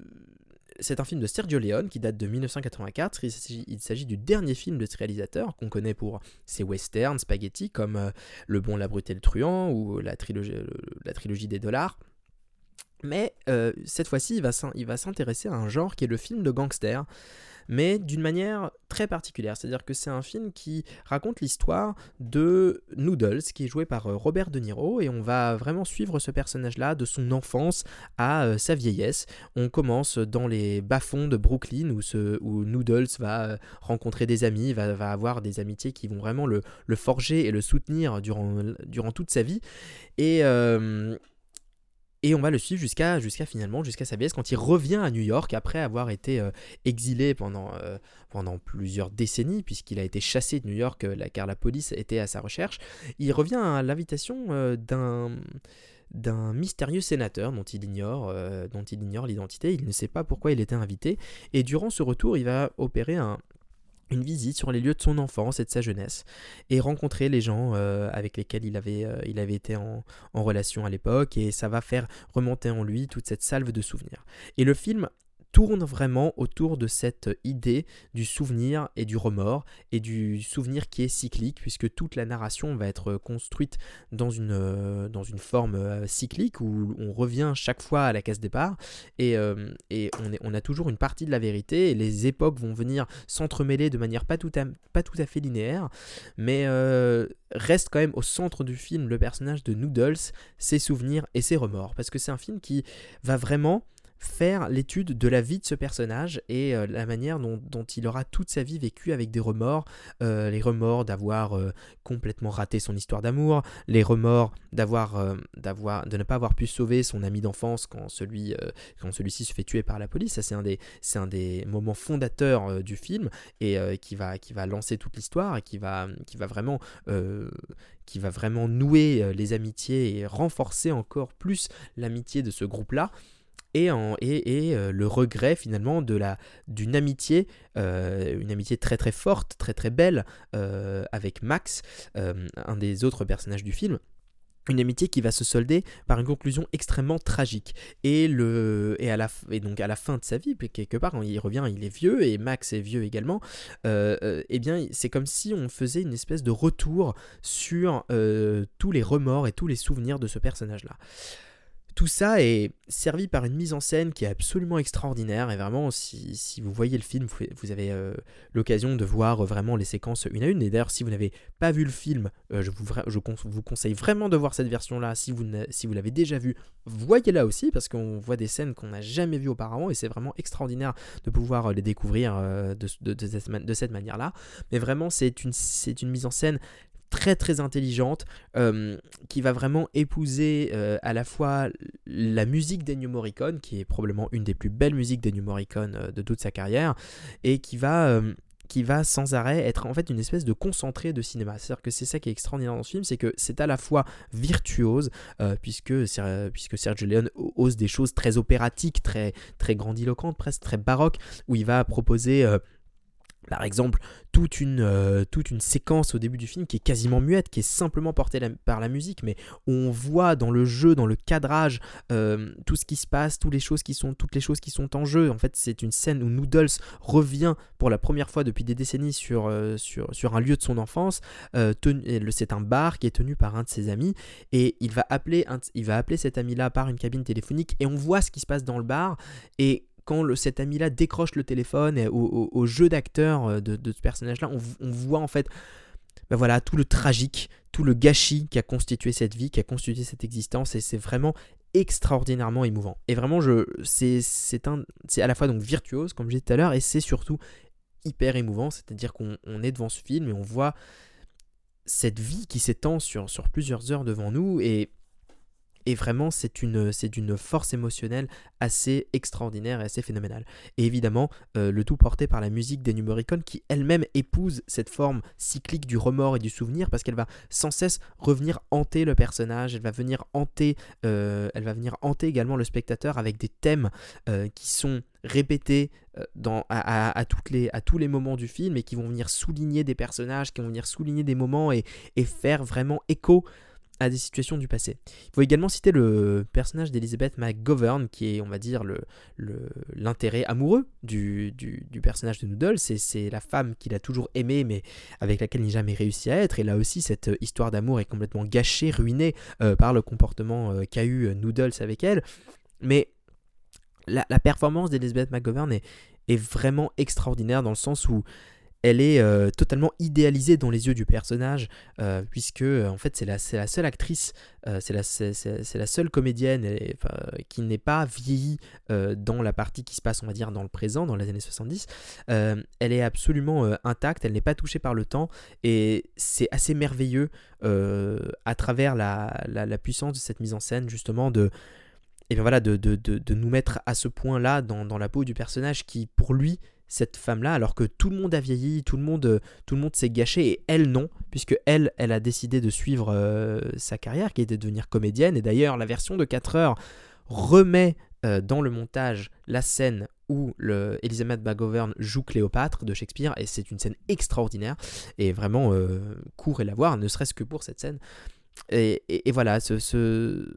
Speaker 21: c'est un film de Sergio Leone qui date de 1984. Il s'agit- du dernier film de ce réalisateur qu'on connaît pour ses westerns, spaghetti comme euh, Le Bon, la Brute et le Truand ou la trilogie des dollars. Mais euh, cette fois-ci, il va s'intéresser à un genre qui est le film de gangster, mais d'une manière très particulière. C'est-à-dire que c'est un film qui raconte l'histoire de Noodles, qui est joué par euh, Robert De Niro, et on va vraiment suivre ce personnage-là de son enfance à euh, sa vieillesse. On commence dans les bas-fonds de Brooklyn, où, Noodles va rencontrer des amis, va, avoir des amitiés qui vont vraiment le, forger et le soutenir durant, toute sa vie. Et... et on va le suivre jusqu'à finalement jusqu'à sa vieillesse quand il revient à New York après avoir été euh, exilé pendant, euh, pendant plusieurs décennies puisqu'il a été chassé de New York euh, car la police était à sa recherche. Il revient à l'invitation d'un d'un mystérieux sénateur dont il ignore dont il ignore l'identité, il ne sait pas pourquoi il était invité et durant ce retour, il va opérer un une visite sur les lieux de son enfance et de sa jeunesse et rencontrer les gens euh, avec lesquels il avait, euh, il avait été en, en relation à l'époque et ça va faire remonter en lui toute cette salve de souvenirs. Et le film tourne vraiment autour de cette idée du souvenir et du remords et du souvenir qui est cyclique puisque toute la narration va être construite dans une, euh, forme euh, cyclique où on revient chaque fois à la case départ et, euh, et on, a toujours une partie de la vérité et les époques vont venir s'entremêler de manière pas tout à, fait linéaire mais euh, reste quand même au centre du film le personnage de Noodles, ses souvenirs et ses remords parce que c'est un film qui va vraiment faire l'étude de la vie de ce personnage et euh, la manière dont, il aura toute sa vie vécu avec des remords, euh, les remords d'avoir euh, complètement raté son histoire d'amour, les remords d'avoir, de ne pas avoir pu sauver son ami d'enfance quand, celui, quand celui-ci se fait tuer par la police. Ça, c'est un des, un des moments fondateurs du film et qui, va, qui va lancer toute l'histoire et qui va, qui va vraiment qui va vraiment nouer les amitiés et renforcer encore plus l'amitié de ce groupe-là et, et, euh, le regret finalement de la d'une amitié, euh, une amitié très très forte, très très belle euh, avec Max, un des autres personnages du film une amitié qui va se solder par une conclusion extrêmement tragique. Et, le, et, à la, et donc à la fin de sa vie, quelque part, il revient, il est vieux, et Max est vieux également, euh, eh bien c'est comme si on faisait une espèce de retour sur tous les remords et tous les souvenirs de ce personnage-là. Tout ça est servi par une mise en scène qui est absolument extraordinaire et vraiment si, vous voyez le film vous avez euh, l'occasion de voir vraiment les séquences une à une. Et d'ailleurs si vous n'avez pas vu le film euh, je, vous, conseille vraiment de voir cette version là si vous, si l'avez déjà vu voyez-la aussi parce qu'on voit des scènes qu'on n'a jamais vues auparavant et c'est vraiment extraordinaire de pouvoir euh, les découvrir de, cette manière là mais vraiment c'est une mise en scène très très intelligente euh, qui va vraiment épouser euh, à la fois la musique d'Ennio Morricone qui est probablement une des plus belles musiques d'Ennio Morricone euh, de toute sa carrière et qui va qui va sans arrêt être en fait une espèce de concentré de cinéma. C'est-à-dire que c'est ça qui est extraordinaire dans ce film, c'est que c'est à la fois virtuose, puisque, puisque Sergio Leone ose des choses très opératiques, très, très grandiloquentes, presque très baroques, où il va proposer par exemple, toute une, euh, toute une séquence au début du film qui est quasiment muette, qui est simplement portée par la musique, mais on voit dans le jeu, dans le cadrage, euh, tout ce qui se passe, toutes les choses qui sont, toutes les choses qui sont en jeu. En fait, c'est une scène où Noodles revient pour la première fois depuis des décennies sur, euh, sur, sur un lieu de son enfance. c'est un bar qui est tenu par un de ses amis, et il va appeler, il va appeler cet ami-là par une cabine téléphonique, et on voit ce qui se passe dans le bar, et quand cet ami-là décroche le téléphone au, jeu d'acteur euh, de, ce personnage-là, on, voit en fait ben voilà, tout le tragique, tout le gâchis qui a constitué cette vie, qui a constitué cette existence, et c'est vraiment extraordinairement émouvant. Et vraiment, c'est à la fois donc virtuose, comme je disais tout à l'heure, et c'est surtout hyper émouvant, c'est-à-dire qu'on est devant ce film et on voit cette vie qui s'étend sur, sur plusieurs heures devant nous, et et vraiment, c'est une, c'est d'une force émotionnelle assez extraordinaire et assez phénoménale. Et évidemment, euh, le tout porté par la musique des Morricone qui elle-même épouse cette forme cyclique du remords et du souvenir parce qu'elle va sans cesse revenir hanter le personnage, elle va venir hanter, euh, elle va venir hanter également le spectateur avec des thèmes euh, qui sont répétés à, tous les moments du film et qui vont venir souligner des personnages, qui vont venir souligner des moments et faire vraiment écho à des situations du passé. Il faut également citer le personnage d'Elizabeth McGovern, qui est, on va dire, l'intérêt le, amoureux du, du, personnage de Noodle. C'est la femme qu'il a toujours aimée, mais avec laquelle il n'a jamais réussi à être. Et là aussi, cette histoire d'amour est complètement gâchée, ruinée euh, par le comportement euh, qu'a eu Noodles avec elle. Mais la, performance d'Elizabeth McGovern est, est vraiment extraordinaire dans le sens où elle est euh, totalement idéalisée dans les yeux du personnage, euh, puisque euh, en fait c'est la, la, seule actrice, c'est la, seule comédienne qui n'est pas vieillie dans la partie qui se passe, on va dire, dans le présent, dans les années 70. elle est absolument intacte, elle n'est pas touchée par le temps, et c'est assez merveilleux à travers la, puissance de cette mise en scène, justement, de, de, de, nous mettre à ce point-là dans, dans la peau du personnage qui, pour lui, cette femme-là, alors que tout le monde a vieilli, tout le monde, euh, tout le monde s'est gâché, et elle non, puisque elle, elle a décidé de suivre euh, sa carrière, qui était de devenir comédienne, et d'ailleurs la version de 4 heures remet euh, dans le montage la scène où le Elizabeth McGovern joue Cléopâtre de Shakespeare, et c'est une scène extraordinaire, et vraiment court et la voir, ne serait-ce que pour cette scène. Et, voilà, ce, ce,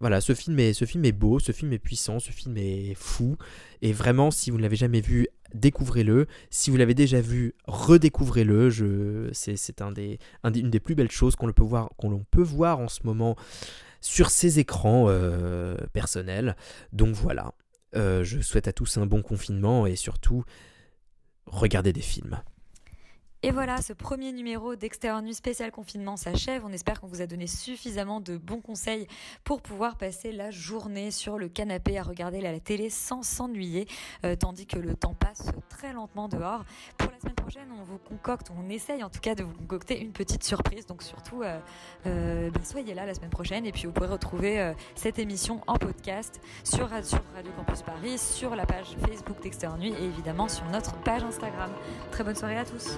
Speaker 21: voilà, ce film, est, beau, ce film est puissant, ce film est fou. Et vraiment, si vous ne l'avez jamais vu, découvrez-le. Si vous l'avez déjà vu, redécouvrez-le. C'est, une des plus belles choses qu'on peut voir, peut voir en ce moment sur ces écrans euh, personnels. Donc voilà, euh, je souhaite à tous un bon confinement et surtout, regardez des films.
Speaker 4: Et voilà, ce premier numéro d'Extérieur Nuit spécial confinement s'achève. On espère qu'on vous a donné suffisamment de bons conseils pour pouvoir passer la journée sur le canapé à regarder la télé sans s'ennuyer, euh, tandis que le temps passe très lentement dehors. Pour la semaine prochaine, on vous concocte, on essaye en tout cas de vous concocter une petite surprise. Donc surtout, euh, euh, bah, soyez là la semaine prochaine et puis vous pourrez retrouver cette émission en podcast sur, sur Radio Campus Paris, sur la page Facebook d'Extérieur Nuit et évidemment sur notre page Instagram. Très bonne soirée à tous.